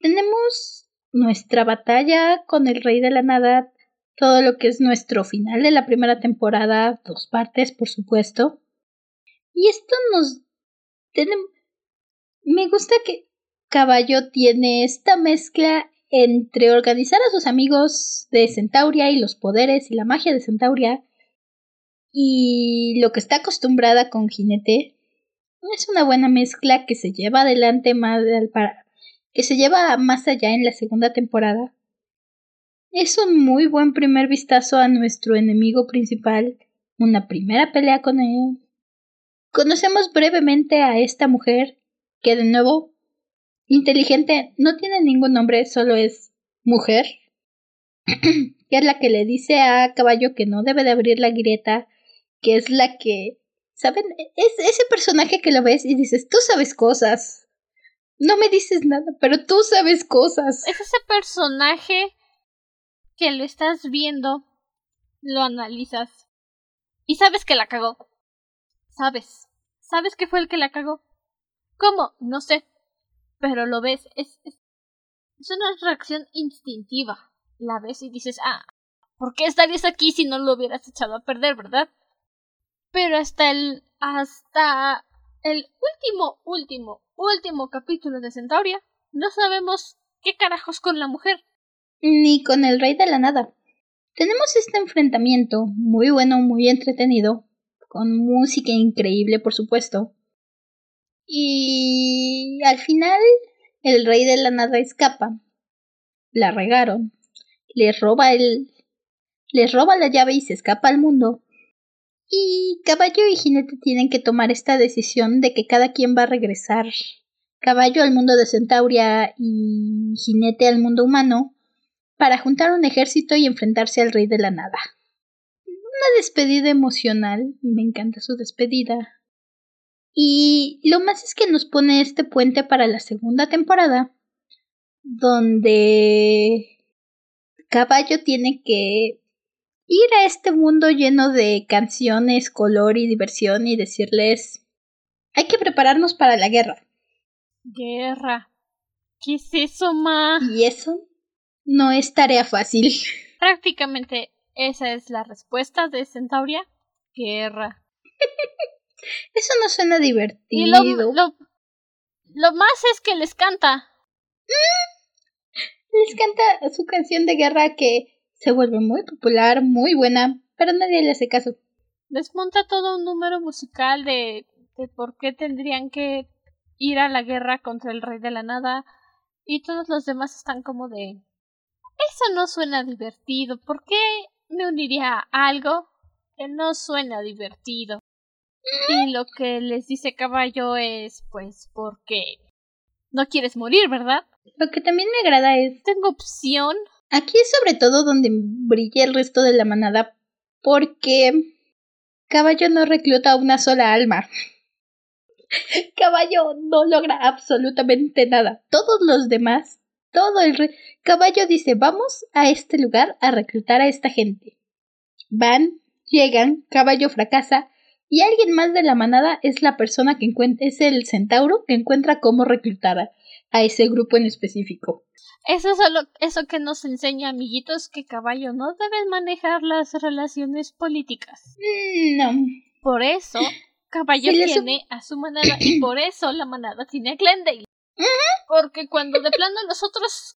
Tenemos nuestra batalla con el Rey de la Nada, todo lo que es nuestro final de la primera temporada, dos partes, por supuesto. Y esto nos... Me gusta que Caballo tiene esta mezcla entre organizar a sus amigos de Centauria y los poderes y la magia de Centauria y lo que está acostumbrada con Jinete. Es una buena mezcla que se lleva adelante más para, que se lleva más allá en la segunda temporada. Es un muy buen primer vistazo a nuestro enemigo principal, una primera pelea con él. Conocemos brevemente a esta mujer, que de nuevo, inteligente, no tiene ningún nombre, solo es mujer, que es la que le dice a Caballo que no debe de abrir la grieta, que es la que, ¿saben? Es ese personaje que lo ves y dices, tú sabes cosas, no me dices nada, pero tú sabes cosas. Es ese personaje que lo estás viendo, lo analizas y sabes que la cagó. Sabes. ¿Sabes que fue el que la cagó? ¿Cómo? No sé. Pero lo ves. Es, es, es una reacción instintiva. La ves y dices, ah, ¿por qué estarías aquí si no lo hubieras echado a perder, verdad? Pero hasta el. hasta el último, último, último capítulo de Centauria, no sabemos qué carajos con la mujer. Ni con el rey de la nada. Tenemos este enfrentamiento muy bueno, muy entretenido, con música increíble, por supuesto. Y al final, el rey de la nada escapa. La regaron. Le roba el. Les roba la llave y se escapa al mundo. Y Caballo y Jinete tienen que tomar esta decisión de que cada quien va a regresar. Caballo al mundo de Centauria y Jinete al mundo humano para juntar un ejército y enfrentarse al rey de la nada. Una despedida emocional, me encanta su despedida. Y lo más es que nos pone este puente para la segunda temporada, donde Caballo tiene que ir a este mundo lleno de canciones, color y diversión y decirles hay que prepararnos para la guerra. Guerra. ¿Qué es eso, ma? Y eso no es tarea fácil. Prácticamente esa es la respuesta de Centauria. Guerra. Eso no suena divertido. Y lo, lo, lo más es que les canta. Les canta su canción de guerra que se vuelve muy popular, muy buena, pero nadie le hace caso. Les monta todo un número musical de, de por qué tendrían que ir a la guerra contra el rey de la nada y todos los demás están como de eso no suena divertido. ¿Por qué me uniría a algo que no suena divertido? Y lo que les dice Caballo es, pues, porque no quieres morir, ¿verdad? Lo que también me agrada es... Tengo opción. Aquí es sobre todo donde brilla el resto de la manada, porque Caballo no recluta una sola alma. Caballo no logra absolutamente nada. Todos los demás, todo el re Caballo dice, vamos a este lugar a reclutar a esta gente. Van, llegan, Caballo fracasa, y alguien más de la manada es la persona que encuentra, es el centauro que encuentra cómo reclutar a, ese grupo en específico. Eso es solo, eso que nos enseña, amiguitos, que caballo no debe manejar las relaciones políticas. Mm, no. Por eso, caballo tiene a su manada y por eso la manada tiene a Glendale. Porque cuando de plano los otros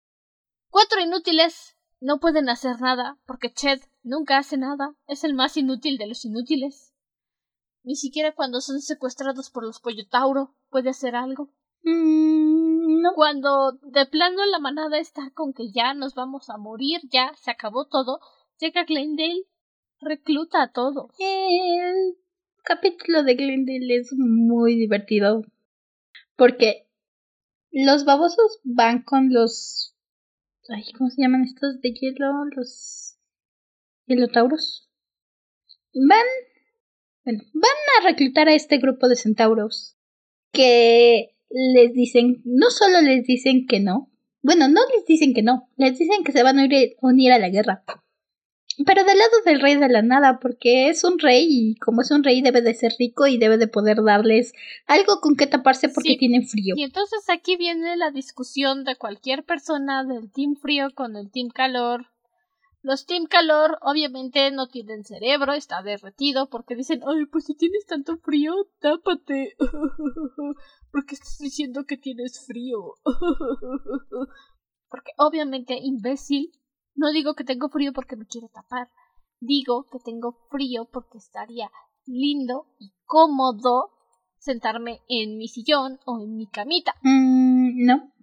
cuatro inútiles no pueden hacer nada, porque Ched nunca hace nada, es el más inútil de los inútiles. Ni siquiera cuando son secuestrados por los Pollotauro puede hacer algo. Mm, no. Cuando de plano la manada está con que ya nos vamos a morir, ya se acabó todo, llega Glendale, recluta a todos. El capítulo de Glendale es muy divertido. Porque los babosos van con los. Ay, ¿Cómo se llaman estos de hielo? Los. Hielotauros. Van bueno, van a reclutar a este grupo de centauros que les dicen, no solo les dicen que no, bueno, no les dicen que no, les dicen que se van a unir a la guerra. Pero del lado del rey de la nada, porque es un rey y como es un rey debe de ser rico y debe de poder darles algo con que taparse porque tienen frío. Y entonces aquí viene la discusión de cualquier persona del team frío con el team calor los Team Calor obviamente no tienen cerebro, está derretido porque dicen, ay, pues si tienes tanto frío, tápate. porque estás diciendo que tienes frío. porque obviamente, imbécil, no digo que tengo frío porque me quiero tapar. Digo que tengo frío porque estaría lindo y cómodo sentarme en mi sillón o en mi camita. Mm, no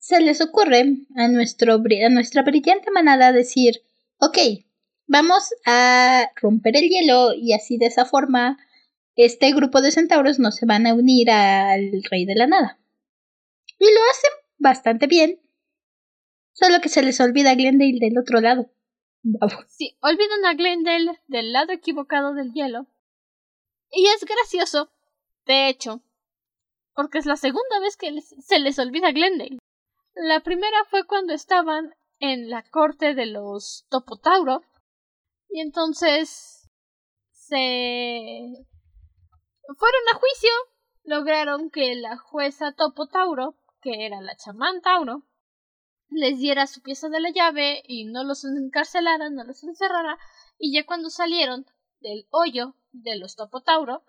se les ocurre a, nuestro, a nuestra brillante manada decir, ok, vamos a romper el hielo y así de esa forma este grupo de centauros no se van a unir al rey de la nada. Y lo hacen bastante bien, solo que se les olvida a Glendale del otro lado. Sí, olvidan a Glendale del lado equivocado del hielo. Y es gracioso, de hecho, porque es la segunda vez que se les olvida a Glendale. La primera fue cuando estaban en la corte de los Topotauro y entonces se fueron a juicio, lograron que la jueza Topotauro, que era la chamán Tauro, les diera su pieza de la llave y no los encarcelara, no los encerrara, y ya cuando salieron del hoyo de los Topotauro,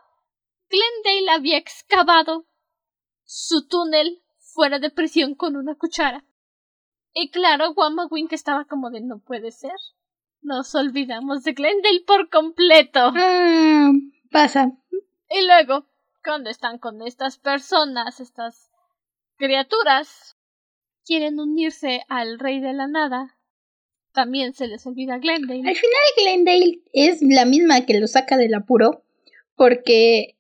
Glendale había excavado su túnel fuera de prisión con una cuchara. Y claro, Wamba Wink estaba como de no puede ser. Nos olvidamos de Glendale por completo. Ah, pasa. Y luego, cuando están con estas personas, estas criaturas, quieren unirse al rey de la nada, también se les olvida Glendale. Al final Glendale es la misma que lo saca del apuro, porque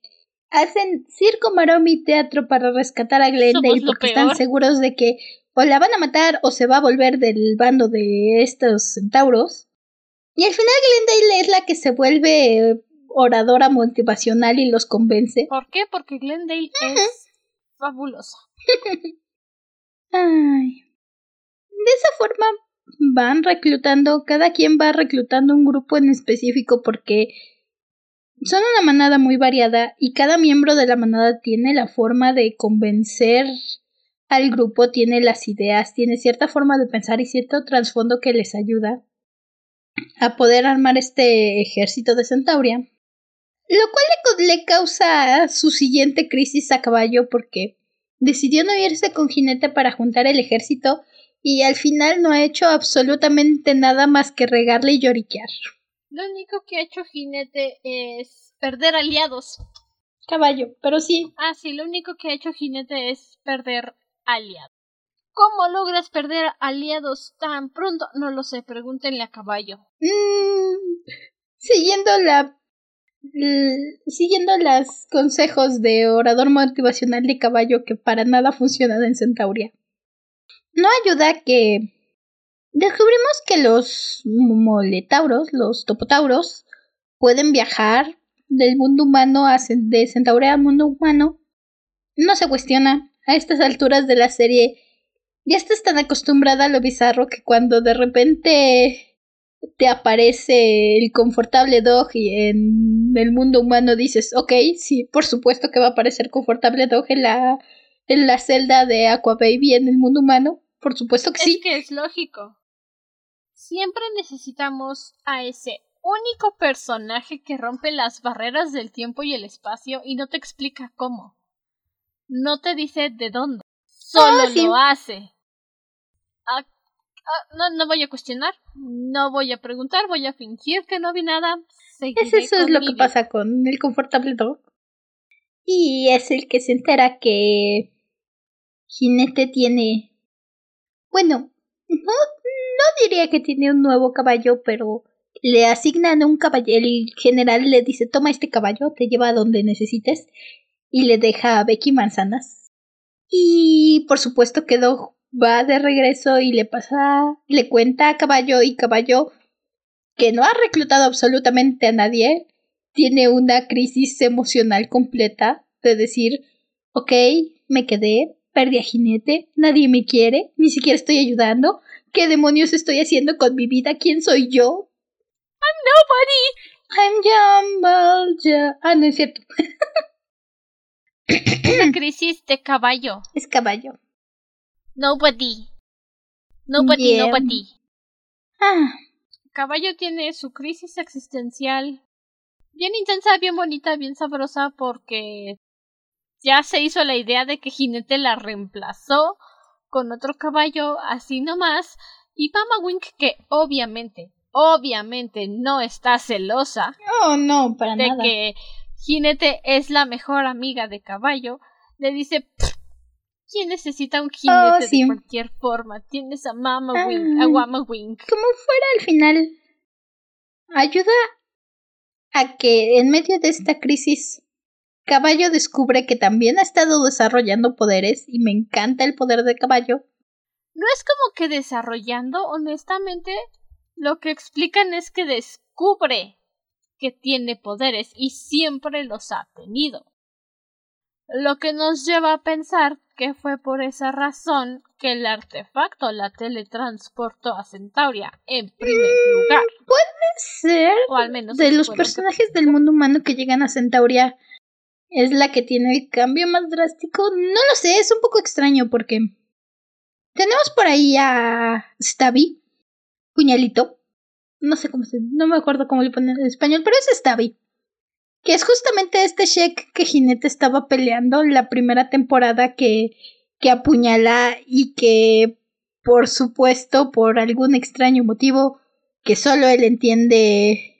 hacen circo, maroma y teatro para rescatar a Glendale porque están seguros de que o la van a matar o se va a volver del bando de estos centauros. Y al final Glendale es la que se vuelve oradora motivacional y los convence. ¿Por qué? Porque Glendale es fabulosa. Ay. De esa forma van reclutando, cada quien va reclutando un grupo en específico porque son una manada muy variada y cada miembro de la manada tiene la forma de convencer al grupo, tiene las ideas, tiene cierta forma de pensar y cierto trasfondo que les ayuda a poder armar este ejército de Centauria. Lo cual le, le causa su siguiente crisis a caballo porque decidió no irse con jinete para juntar el ejército y al final no ha hecho absolutamente nada más que regarle y lloriquear. Lo único que ha hecho jinete es perder aliados. Caballo, pero sí. Ah, sí, lo único que ha hecho jinete es perder aliados. ¿Cómo logras perder aliados tan pronto? No lo sé, pregúntenle a caballo. Mm, siguiendo la siguiendo los consejos de orador motivacional de caballo que para nada funcionan en Centauria. No ayuda que descubrimos que los moletauros, los topotauros, pueden viajar del mundo humano a de Centauria al mundo humano. No se cuestiona. A estas alturas de la serie ya estás tan acostumbrada a lo bizarro que cuando de repente te aparece el confortable dog y en el mundo humano dices, ok, sí, por supuesto que va a aparecer confortable dog en la, en la celda de Aqua Baby en el mundo humano. Por supuesto que es sí. que es lógico. Siempre necesitamos a ese único personaje que rompe las barreras del tiempo y el espacio y no te explica cómo. No te dice de dónde. Solo Ah, sí. lo hace. Ah, no, no voy a cuestionar, no voy a preguntar, voy a fingir que no vi nada. Es eso es lo que vida. pasa con el confortable dog. Y es el que se entera que Jinete tiene... Bueno, no, no diría que tiene un nuevo caballo, pero le asignan un caballo. El general le dice, toma este caballo, te lleva a donde necesites. Y le deja a Becky manzanas. Y por supuesto que Dog va de regreso y le pasa, le cuenta a caballo y caballo que no ha reclutado absolutamente a nadie, tiene una crisis emocional completa de decir, ok, me quedé, perdí a jinete, nadie me quiere, ni siquiera estoy ayudando, ¿qué demonios estoy haciendo con mi vida? ¿Quién soy yo? I'm Jumble Ja- Ah, no es cierto, Una crisis de caballo. es caballo. Nobody. Nobody, Bien. nobody. Ah, Caballo tiene su crisis existencial bien intensa, bien bonita, bien sabrosa porque ya se hizo la idea de que Jinete la reemplazó con otro caballo así nomás y Mama Wink que obviamente, obviamente no está celosa no, no, para de nada. que Jinete es la mejor amiga de caballo, le dice "Pff, ¿Quién necesita un jinete Oh, sí. de cualquier forma? Tienes a Mama Ah. Wink, a Mama Wink. como fuera al final, ayuda a que en medio de esta crisis, Caballo descubre que también ha estado desarrollando poderes y me encanta el poder de Caballo. No es como que desarrollando, honestamente, lo que explican es que descubre que tiene poderes y siempre los ha tenido. Lo que nos lleva a pensar que fue por esa razón que el artefacto la teletransportó a Centauria en primer lugar, Ser o al menos de los que- personajes del mundo humano que llegan a Centauria es la que tiene el cambio más drástico. No lo sé, es un poco extraño porque tenemos por ahí a Stabby, puñalito. No sé cómo se, no me acuerdo cómo le ponen en español, pero es Stabby. Que es justamente este Shek que Jinete estaba peleando la primera temporada que, que apuñala y que, por supuesto, por algún extraño motivo que solo él entiende,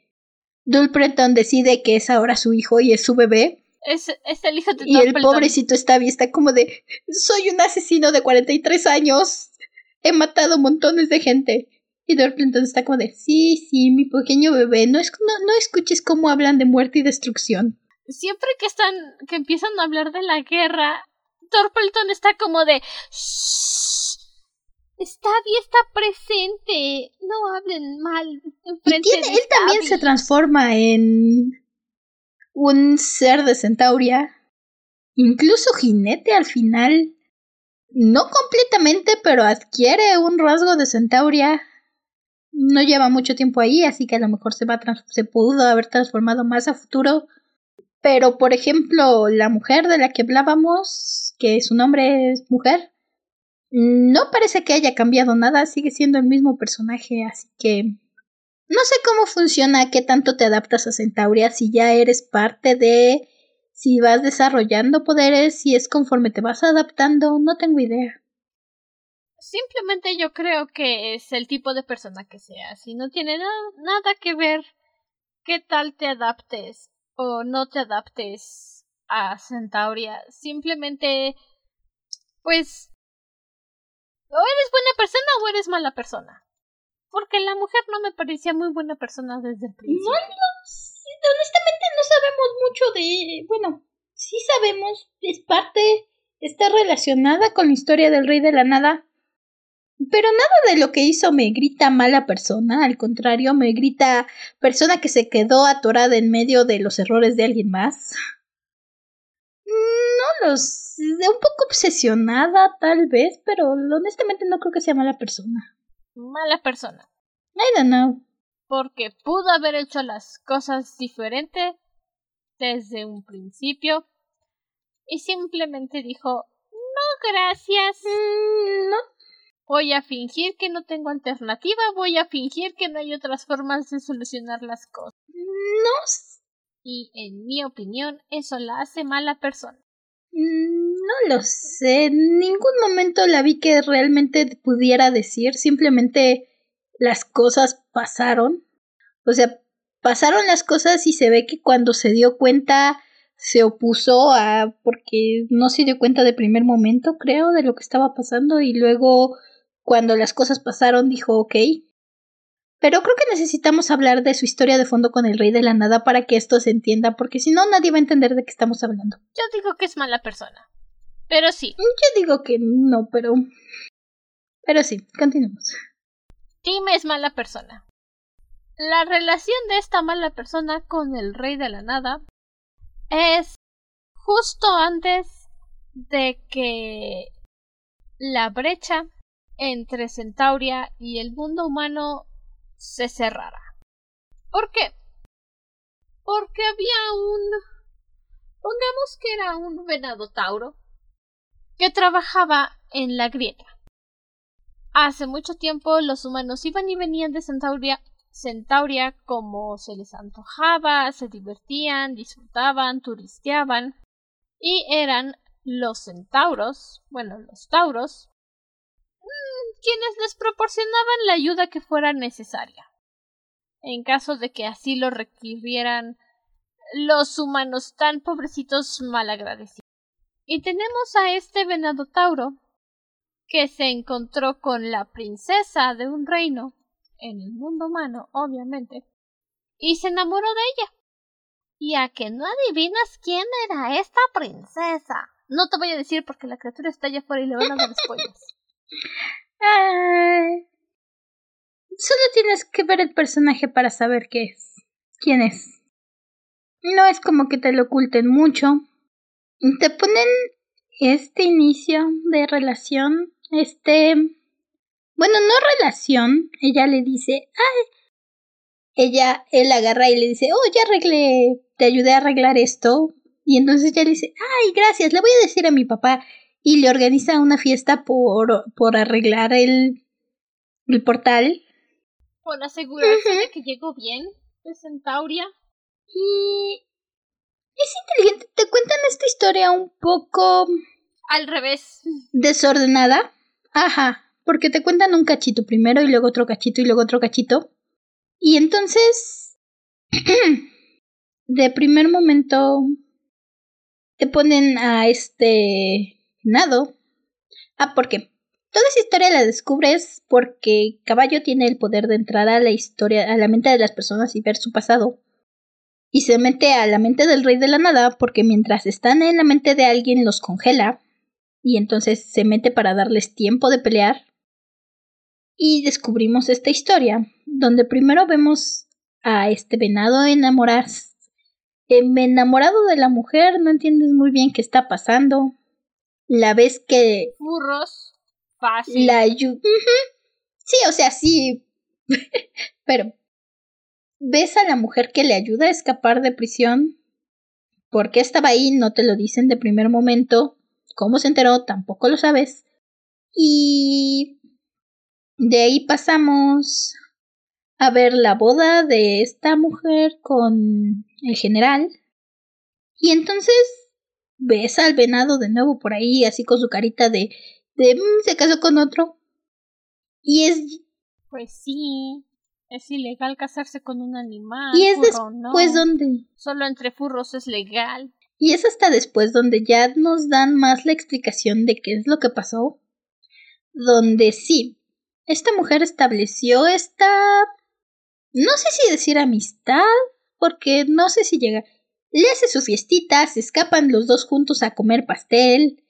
Dulpreton decide que es ahora su hijo y es su bebé. Es, es el hijo de Y el pobrecito está como de, soy un asesino de 43 años, he matado montones de gente. Y Dulpreton está como de, sí, sí, mi pequeño bebé, no, es, no, no escuches cómo hablan de muerte y destrucción. Siempre que están, que empiezan a hablar de la guerra, Torpelton está como de "Shh, Stabby está presente, no hablen mal Y enfrente tiene, de él también se Stabby". transforma en un ser de Centauria. Incluso Jinete al final. No completamente, pero adquiere un rasgo de Centauria. No lleva mucho tiempo ahí, así que a lo mejor se, va a se pudo haber transformado más a futuro. Pero, por ejemplo, la mujer de la que hablábamos, que su nombre es mujer, No parece que haya cambiado nada, sigue siendo el mismo personaje, así que no sé cómo funciona, qué tanto te adaptas a Centauria, si ya eres parte de, si vas desarrollando poderes, si es conforme te vas adaptando, no tengo idea. Simplemente yo creo que es el tipo de persona que seas y no tiene nada que ver qué tal te adaptes o no te adaptes a Centauria. Simplemente, pues, o eres buena persona o eres mala persona. Porque la mujer no me parecía muy buena persona desde el principio. Honestamente no sabemos mucho de... Bueno, sí sabemos, es parte, está relacionada con la historia del rey de la nada, pero nada de lo que hizo me grita mala persona, al contrario, me grita persona que se quedó atorada en medio de los errores de alguien más. No los... un poco obsesionada tal vez, pero honestamente no creo que sea mala persona. Mala persona. I don't know. Porque pudo haber hecho las cosas diferente desde un principio y simplemente dijo no gracias. Mm, no Voy a fingir que no tengo alternativa, voy a fingir que no hay otras formas de solucionar las cosas. No. Y en mi opinión, eso la hace mala persona. Mm, no lo sé. En ningún momento la vi que realmente pudiera decir. Simplemente las cosas pasaron. O sea, pasaron las cosas y se ve que cuando se dio cuenta se opuso a porque no se dio cuenta de primer momento, creo, de lo que estaba pasando y luego cuando las cosas pasaron dijo ok. Pero creo que necesitamos hablar de su historia de fondo con el rey de la nada para que esto se entienda, porque si no nadie va a entender de qué estamos hablando. Yo digo que es mala persona. Pero sí. Yo digo que no, pero... Pero sí, continuemos. Tim es mala persona. La relación de esta mala persona con el rey de la nada es justo antes de que la brecha entre Centauria y el mundo humano se cerrara. ¿Por qué? Porque había un... pongamos que era un venado tauro que trabajaba en la grieta. Hace mucho tiempo los humanos iban y venían de Centauria, Centauria como se les antojaba, se divertían, disfrutaban, turisteaban y eran los centauros, bueno, los tauros, quienes les proporcionaban la ayuda que fuera necesaria, en caso de que así lo requirieran los humanos tan pobrecitos malagradecidos. Y tenemos a este venado Tauro, que se encontró con la princesa de un reino, en el mundo humano, obviamente, y se enamoró de ella. Y a que no adivinas quién era esta princesa. No te voy a decir porque la criatura está allá afuera y le van a dar spoilers. Solo tienes que ver el personaje para saber qué es. ¿Quién es? No es como que te lo oculten mucho. Te ponen este inicio de relación, este... Bueno, no relación. Ella le dice, ay, ella, él agarra y le dice, oh, ya arreglé, te ayudé a arreglar esto. Y entonces ella le dice, ay, gracias, le voy a decir a mi papá y le organiza una fiesta por, por arreglar el, el portal. Por asegurarse de que llegó bien de Centauria. Y es inteligente. Te cuentan esta historia un poco... Al revés. Desordenada. Ajá. Porque te cuentan un cachito primero y luego otro cachito y luego otro cachito. Y entonces... de primer momento... Te ponen a este nado. Ah, porque toda esa historia la descubres porque Caballo tiene el poder de entrar a la historia, a la mente de las personas y ver su pasado. Y se mete a la mente del rey de la nada porque mientras están en la mente de alguien los congela. Y entonces se mete para darles tiempo de pelear. Y descubrimos esta historia, donde primero vemos a este venado enamorarse enamorado de la mujer, no entiendes muy bien qué está pasando la vez que... Furros, fácil. La Sí, o sea, sí. Pero... ¿Ves a la mujer que le ayuda a escapar de prisión? ¿Por qué estaba ahí? No te lo dicen de primer momento. ¿Cómo se enteró? Tampoco lo sabes. Y de ahí pasamos a ver la boda de esta mujer con el general. Y entonces ves al venado de nuevo por ahí, así con su carita de, de mm, se casó con otro. Y es... Pues sí, es ilegal casarse con un animal. Y es después donde... Solo entre furros es legal. Y es hasta después donde ya nos dan más la explicación de qué es lo que pasó. Donde sí, esta mujer estableció esta... No sé si decir amistad, porque no sé si llega. Le hace su fiestita, se escapan los dos juntos a comer pastel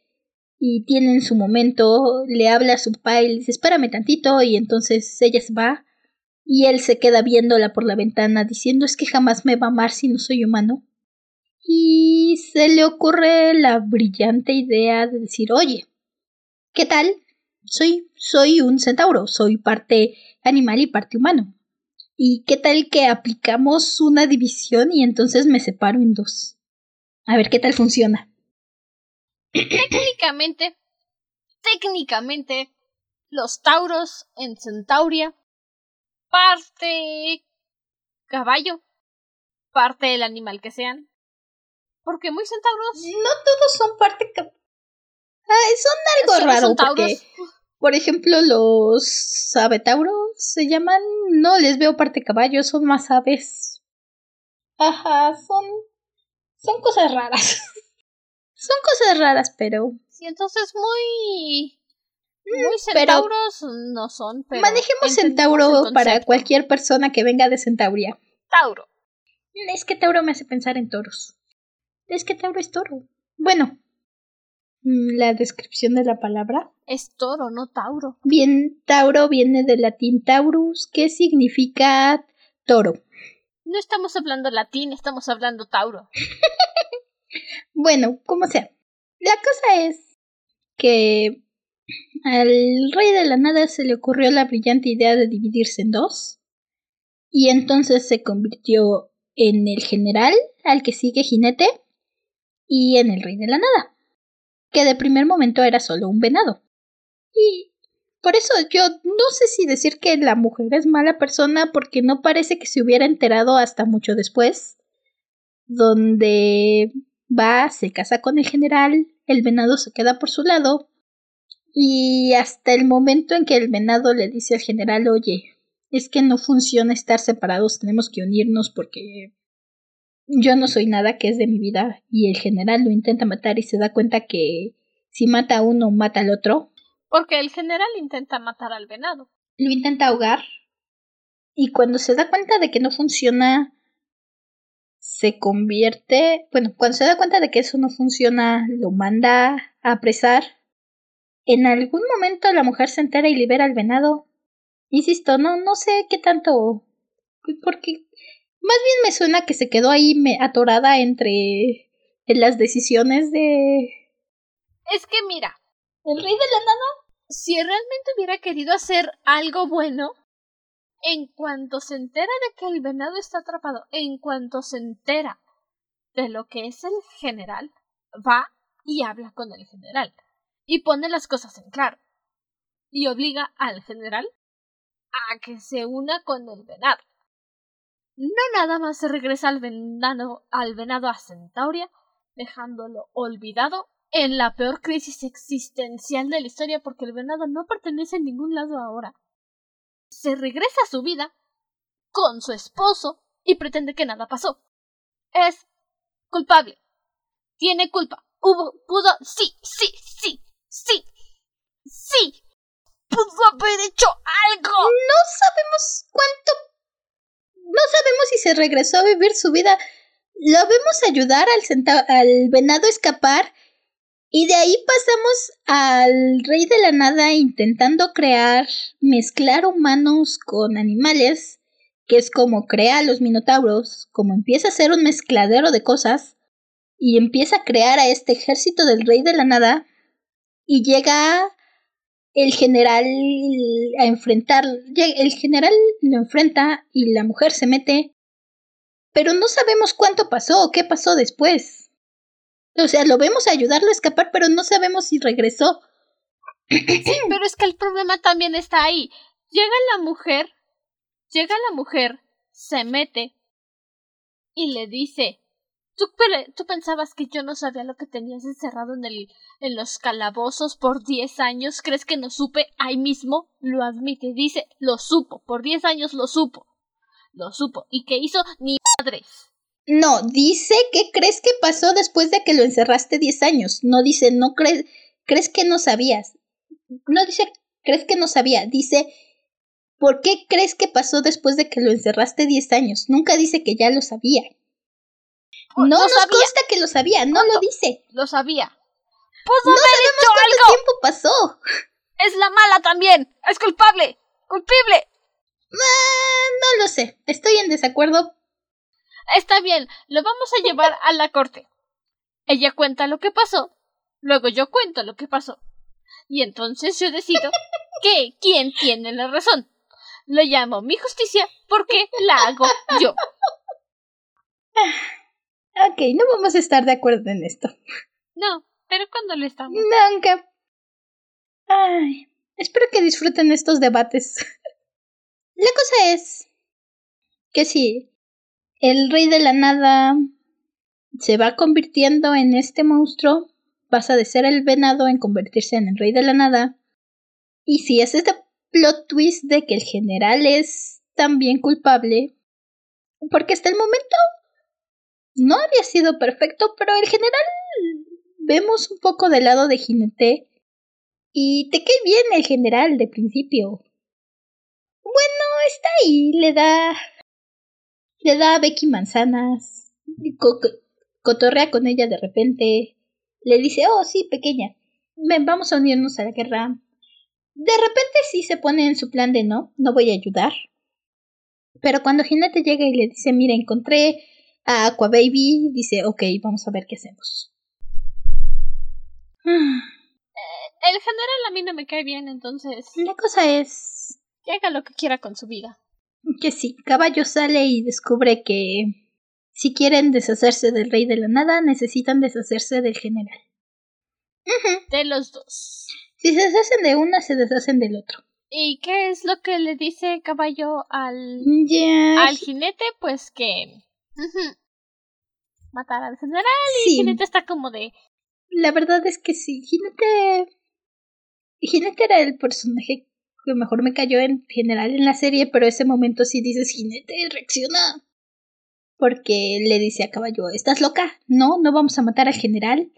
y tienen su momento, le habla a su papá y le dice espérame tantito y entonces ella se va y él se queda viéndola por la ventana diciendo es que jamás me va a amar si no soy humano. Y se le ocurre la brillante idea de decir oye, ¿qué tal? Soy, soy un centauro, soy parte animal y parte humano. ¿Y qué tal que aplicamos una división y entonces me separo en dos? A ver qué tal funciona. Técnicamente, técnicamente, los tauros en Centauria, parte caballo, parte del animal que sean. Porque muy centauros. No todos son parte caballo. son algo raro. Porque, por ejemplo, los abetauros se llaman. No les veo parte caballo, son más aves. Ajá, son. Son cosas raras. Son cosas raras, pero. Sí, entonces muy. Mm, muy centauros no son, pero. Manejemos centauro para cualquier persona que venga de Centauria. Tauro. Es que Tauro me hace pensar en toros. Es que Tauro es toro. Bueno, la descripción de la palabra. Es toro, no Tauro. Bien, Tauro viene del latín Taurus, que significa toro. No estamos hablando latín, estamos hablando Tauro. Bueno, como sea. La cosa es que al rey de la nada se le ocurrió la brillante idea de dividirse en dos. Y entonces se convirtió en el general al que sigue jinete y en el rey de la nada, que de primer momento era solo un venado. Y por eso yo no sé si decir que la mujer es mala persona porque no parece que se hubiera enterado hasta mucho después, donde va, se casa con el general, el venado se queda por su lado, y hasta el momento en que el venado le dice al general, oye, es que no funciona estar separados, tenemos que unirnos porque yo no soy nada que es de mi vida, y el general lo intenta matar y se da cuenta que si mata a uno, mata al otro. Porque el general intenta matar al venado. Lo intenta ahogar. Y cuando se da cuenta de que no funciona, se convierte, bueno, cuando se da cuenta de que eso no funciona, lo manda a apresar. En algún momento la mujer se entera y libera al venado. Insisto, no, no sé qué tanto, porque más bien me suena que se quedó ahí atorada entre las decisiones de... Es que mira, el rey de la nada, si realmente hubiera querido hacer algo bueno, en cuanto se entera de que el venado está atrapado, en cuanto se entera de lo que es el general, va y habla con el general y pone las cosas en claro y obliga al general a que se una con el venado. No nada más se regresa al venado, al venado a Centauria, dejándolo olvidado en la peor crisis existencial de la historia porque el venado no pertenece a ningún lado ahora se regresa a su vida con su esposo y pretende que nada pasó. Es culpable. Tiene culpa. Hubo, pudo, sí, sí, sí, sí, sí. Pudo haber hecho algo. No sabemos cuánto. No sabemos si se regresó a vivir su vida. Lo vemos ayudar al, venado a escapar y de ahí pasamos al rey de la nada intentando crear, mezclar humanos con animales, que es como crea a los minotauros, como empieza a ser un mezcladero de cosas, y empieza a crear a este ejército del rey de la nada, y llega el general a enfrentar, el general lo enfrenta y la mujer se mete, pero no sabemos cuánto pasó o qué pasó después. O sea, lo vemos ayudarlo a escapar, pero no sabemos si regresó. Sí, pero es que el problema también está ahí. Llega la mujer, llega la mujer, se mete y le dice, ¿Tú, ¿Tú, pensabas que yo no sabía lo que tenías encerrado en, el, en los calabozos por diez años? ¿Crees que no supe? Ahí mismo lo admite. Dice, lo supo. Por diez años lo supo. Lo supo. ¿Y qué hizo? Ni madres. No, dice que crees que pasó después de que lo encerraste diez años. No dice, no crees, crees que no sabías. No dice, crees que no sabía. Dice, ¿por qué crees que pasó después de que lo encerraste diez años? Nunca dice que ya lo sabía. No nos consta que lo sabía, no lo dice. Lo sabía. Pues no sabemos cuánto tiempo pasó. Es la mala también. Es culpable. Culpible. Ah, no lo sé. Estoy en desacuerdo. Está bien, lo vamos a llevar a la corte. Ella cuenta lo que pasó. Luego yo cuento lo que pasó. Y entonces yo decido que quién tiene la razón. Lo llamo mi justicia porque la hago yo. Ok, no vamos a estar de acuerdo en esto. No, pero cuando lo estamos? Nunca. Ay, espero que disfruten estos debates. La cosa es que si el rey de la nada se va convirtiendo en este monstruo, pasa de ser el venado en convertirse en el rey de la nada. Y si es este plot twist de que el general es también culpable, porque hasta el momento no había sido perfecto, pero el general vemos un poco del lado de Jinete. Y te cae bien el general de principio. Bueno, está ahí, le da. Le da a Becky manzanas. cotorrea con ella de repente. Le dice, oh, sí, pequeña. Ven, vamos a unirnos a la guerra. De repente sí se pone en su plan de no, no voy a ayudar. Pero cuando Jinete llega y le dice, mira, encontré a Aqua Baby, dice, ok, vamos a ver qué hacemos. Eh, el general a mí no me cae bien, entonces... La cosa es... Que haga lo que quiera con su vida. Que sí, Caballo sale y descubre que si quieren deshacerse del rey de la nada, necesitan deshacerse del general. De los dos. Si se deshacen de una, se deshacen del otro. ¿Y qué es lo que le dice Caballo al, al jinete? Pues que matar al general y Jinete está como de... La verdad es que sí, Jinete... Jinete era el personaje que mejor me cayó en general en la serie, pero ese momento sí dices Jinete, reacciona. Porque le dice a Caballo, ¿estás loca? No, no vamos a matar al general.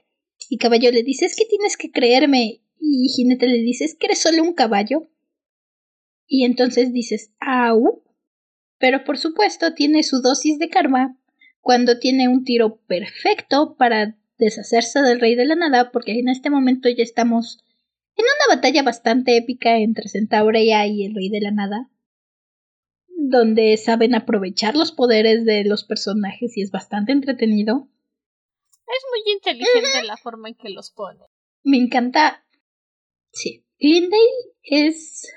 Y Caballo le dice, es que tienes que creerme. Y Jinete le dice, es que eres solo un caballo. Y entonces dices, au. Pero por supuesto tiene su dosis de karma cuando tiene un tiro perfecto para deshacerse del rey de la nada, porque en este momento ya estamos en una batalla bastante épica entre Centaurea y el rey de la nada, donde saben aprovechar los poderes de los personajes y es bastante entretenido. Es muy inteligente la forma en que los pone. Me encanta. Sí. Glendale es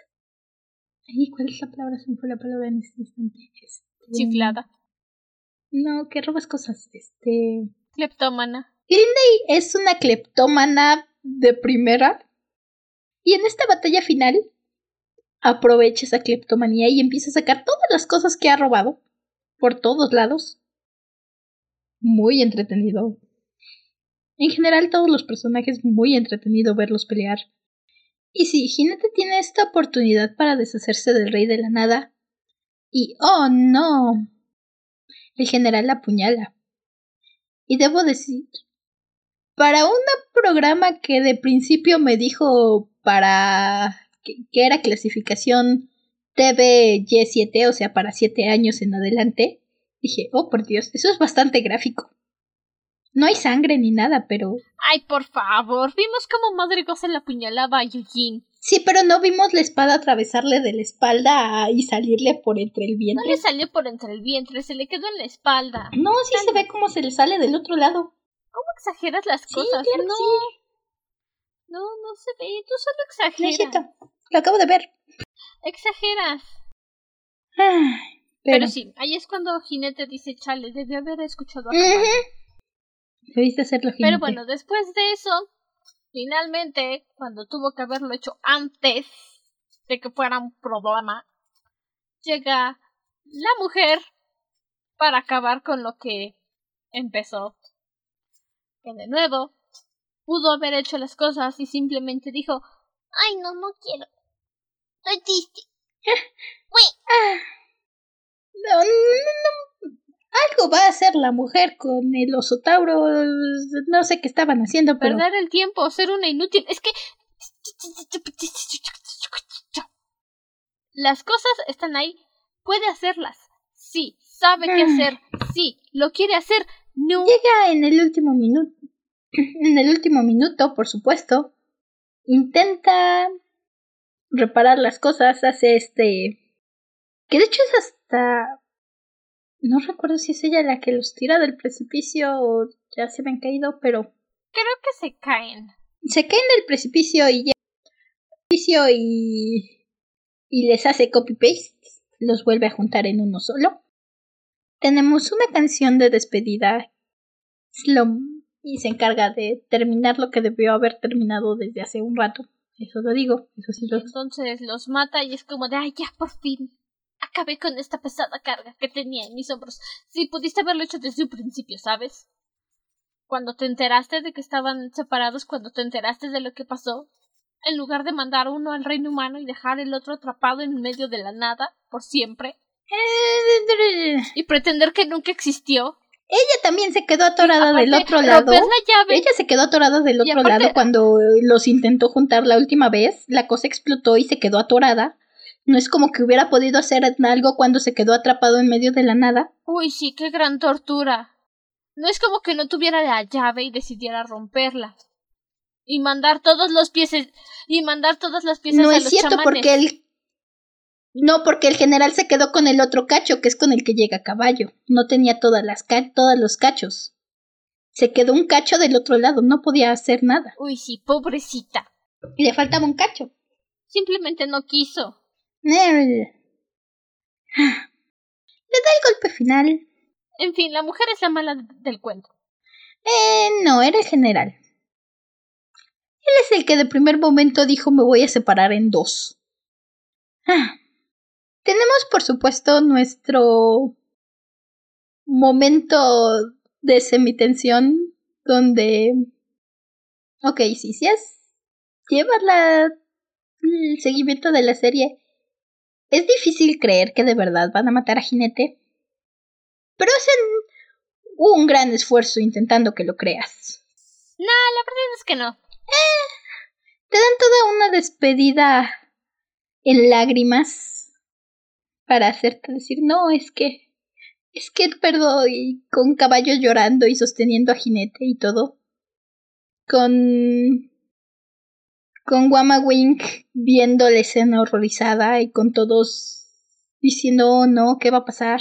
¿cuál es la palabra? Se me fue la palabra en este instante. Este... Chiflada. No, que robas cosas. Este. Cleptómana. Linday es una cleptómana de primera. Y en esta batalla final aprovecha esa cleptomanía y empieza a sacar todas las cosas que ha robado. Por todos lados. Muy entretenido. En general, todos los personajes muy entretenido verlos pelear. Y si Jinete tiene esta oportunidad para deshacerse del rey de la nada, y oh no, el general la apuñala. Y debo decir, para un programa que de principio me dijo para que, era clasificación TVY7, o sea, para 7 años en adelante, dije, oh por Dios, eso es bastante gráfico. No hay sangre ni nada, pero. Ay, por favor. Vimos cómo Madre se la apuñalaba a Eugene. Sí, pero no vimos la espada atravesarle de la espalda y salirle por entre el vientre. No le salió por entre el vientre, se le quedó en la espalda. No, sí se ve cómo se le sale del otro lado. ¿Cómo exageras las cosas? Sí, no. Sí. No, no se ve. Tú solo exageras. lo acabo de ver. Exageras. pero... pero... sí, ahí es cuando Jinete dice, chale, debió haber escuchado a Debiste hacerlo, Pero bueno, después de eso, Finalmente, cuando tuvo que haberlo hecho antes de que fuera un problema, llega la mujer para acabar con lo que empezó. Que de nuevo pudo haber hecho las cosas y simplemente dijo, ay no, no quiero. Estoy triste. No, no, no, Algo va a hacer la mujer con el osotauro. No sé qué estaban haciendo, pero. Perder el tiempo, ser una inútil. Es que. Las cosas están ahí. Puede hacerlas. Sí. Sabe qué hacer. Sí. Lo quiere hacer. No. Llega en el último minuto. En el último minuto, por supuesto. Intenta reparar las cosas. Hace este. Que de hecho es hasta no recuerdo si es ella la que los tira del precipicio o ya se han caído, pero. Creo que se caen. Se caen del precipicio y ya. Precipicio y. y les hace copy-paste. Los vuelve a juntar en uno solo. Tenemos una canción de despedida. Slum. Y se encarga de terminar lo que debió haber terminado desde hace un rato. Eso lo digo. Eso sí lo... Entonces los mata y es como de, ay, ya, por fin acabé con esta pesada carga que tenía en mis hombros. Si pudiste haberlo hecho desde un principio, ¿sabes? Cuando te enteraste de que estaban separados, cuando te enteraste de lo que pasó, en lugar de mandar uno al reino humano y dejar el otro atrapado en medio de la nada, por siempre, y pretender que nunca existió. Ella también se quedó atorada del otro lado. Ella se quedó atorada del otro lado cuando los intentó juntar la última vez. La cosa explotó y se quedó atorada. No es como que hubiera podido hacer algo cuando se quedó atrapado en medio de la nada. Uy, sí, qué gran tortura. No es como que no tuviera la llave y decidiera romperla. Y mandar todos los piezas. Y mandar todas las piezas no a es los cierto porque él. No, porque el general se quedó con el otro cacho, que es con el que llega a caballo. No tenía todas las ca todos los cachos. Se quedó un cacho del otro lado, no podía hacer nada. Uy, sí, pobrecita. Le faltaba un cacho. Simplemente no quiso. Le da el golpe final. En fin, la mujer es la mala del cuento. Eh, no, era el general. Él es el que de primer momento dijo me voy a separar en dos. Ah. Tenemos, por supuesto, nuestro momento de semitensión donde... Ok, sí, sí es... Llevas la... el seguimiento de la serie es difícil creer que de verdad van a matar a Jinete, pero hacen un gran esfuerzo intentando que lo creas. No, la verdad es que no. Eh, te dan toda una despedida en lágrimas para hacerte decir, no, es que... Es que, perdón, y con caballo llorando y sosteniendo a Jinete y todo. Con con Wama Wink viendo la escena horrorizada y con todos diciendo, oh no, ¿qué va a pasar?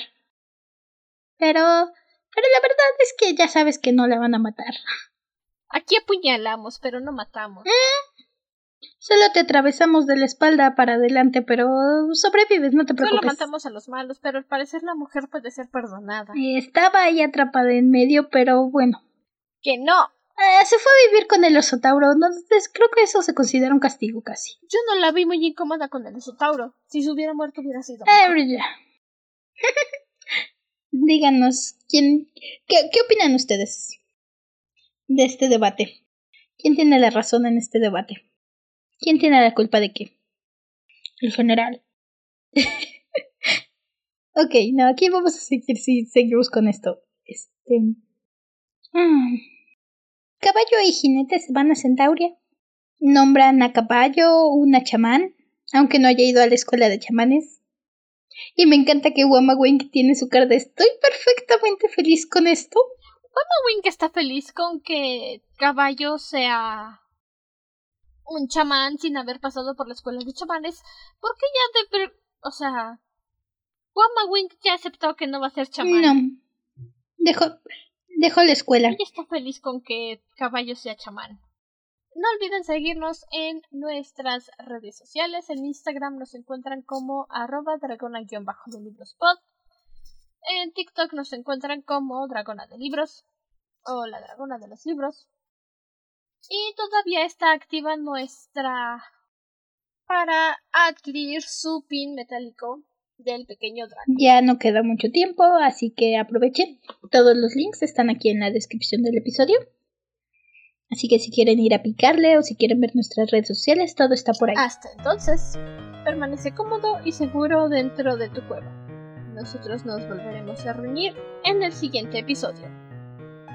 Pero, pero la verdad es que ya sabes que no la van a matar. Aquí apuñalamos, pero no matamos. ¿Eh? Solo te atravesamos de la espalda para adelante, pero sobrevives, no te preocupes. Solo matamos a los malos, pero al parecer la mujer puede ser perdonada. Estaba ahí atrapada en medio, pero bueno. Que no, eh, se fue a vivir con el osotauro. Entonces, creo que eso se considera un castigo casi. Yo no la vi muy incómoda con el osotauro. Si se hubiera muerto hubiera sido. Eh, Díganos, ¿quién, qué, ¿qué opinan ustedes de este debate? ¿Quién tiene la razón en este debate? ¿Quién tiene la culpa de qué? El general. ok, no, aquí vamos a seguir si seguimos con esto. Este. Mm. Caballo y jinete se van a Centauria. Nombran a caballo una chamán, aunque no haya ido a la escuela de chamanes. Y me encanta que Wama Wink tiene su cara de estoy perfectamente feliz con esto. Wama Wink está feliz con que caballo sea un chamán sin haber pasado por la escuela de chamanes, porque ya de... O sea... Wama Wink ya aceptó que no va a ser chamán. No. Dejó, Dejó la escuela. Ella está feliz con que Caballo sea chamán. No olviden seguirnos en nuestras redes sociales. En Instagram nos encuentran como arroba dragona de libros. En TikTok nos encuentran como dragona de libros o la dragona de los libros. Y todavía está activa nuestra para adquirir su pin metálico del pequeño dragón. Ya no queda mucho tiempo, así que aprovechen. Todos los links están aquí en la descripción del episodio. Así que si quieren ir a picarle o si quieren ver nuestras redes sociales, todo está por ahí. Hasta entonces, permanece cómodo y seguro dentro de tu cueva. Nosotros nos volveremos a reunir en el siguiente episodio.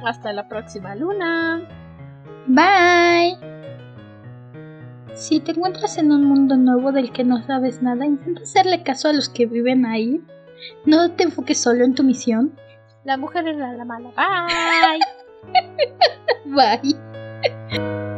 Hasta la próxima luna. Bye. Si te encuentras en un mundo nuevo del que no sabes nada, intenta hacerle caso a los que viven ahí. No te enfoques solo en tu misión. La mujer era la mala. Bye. Bye.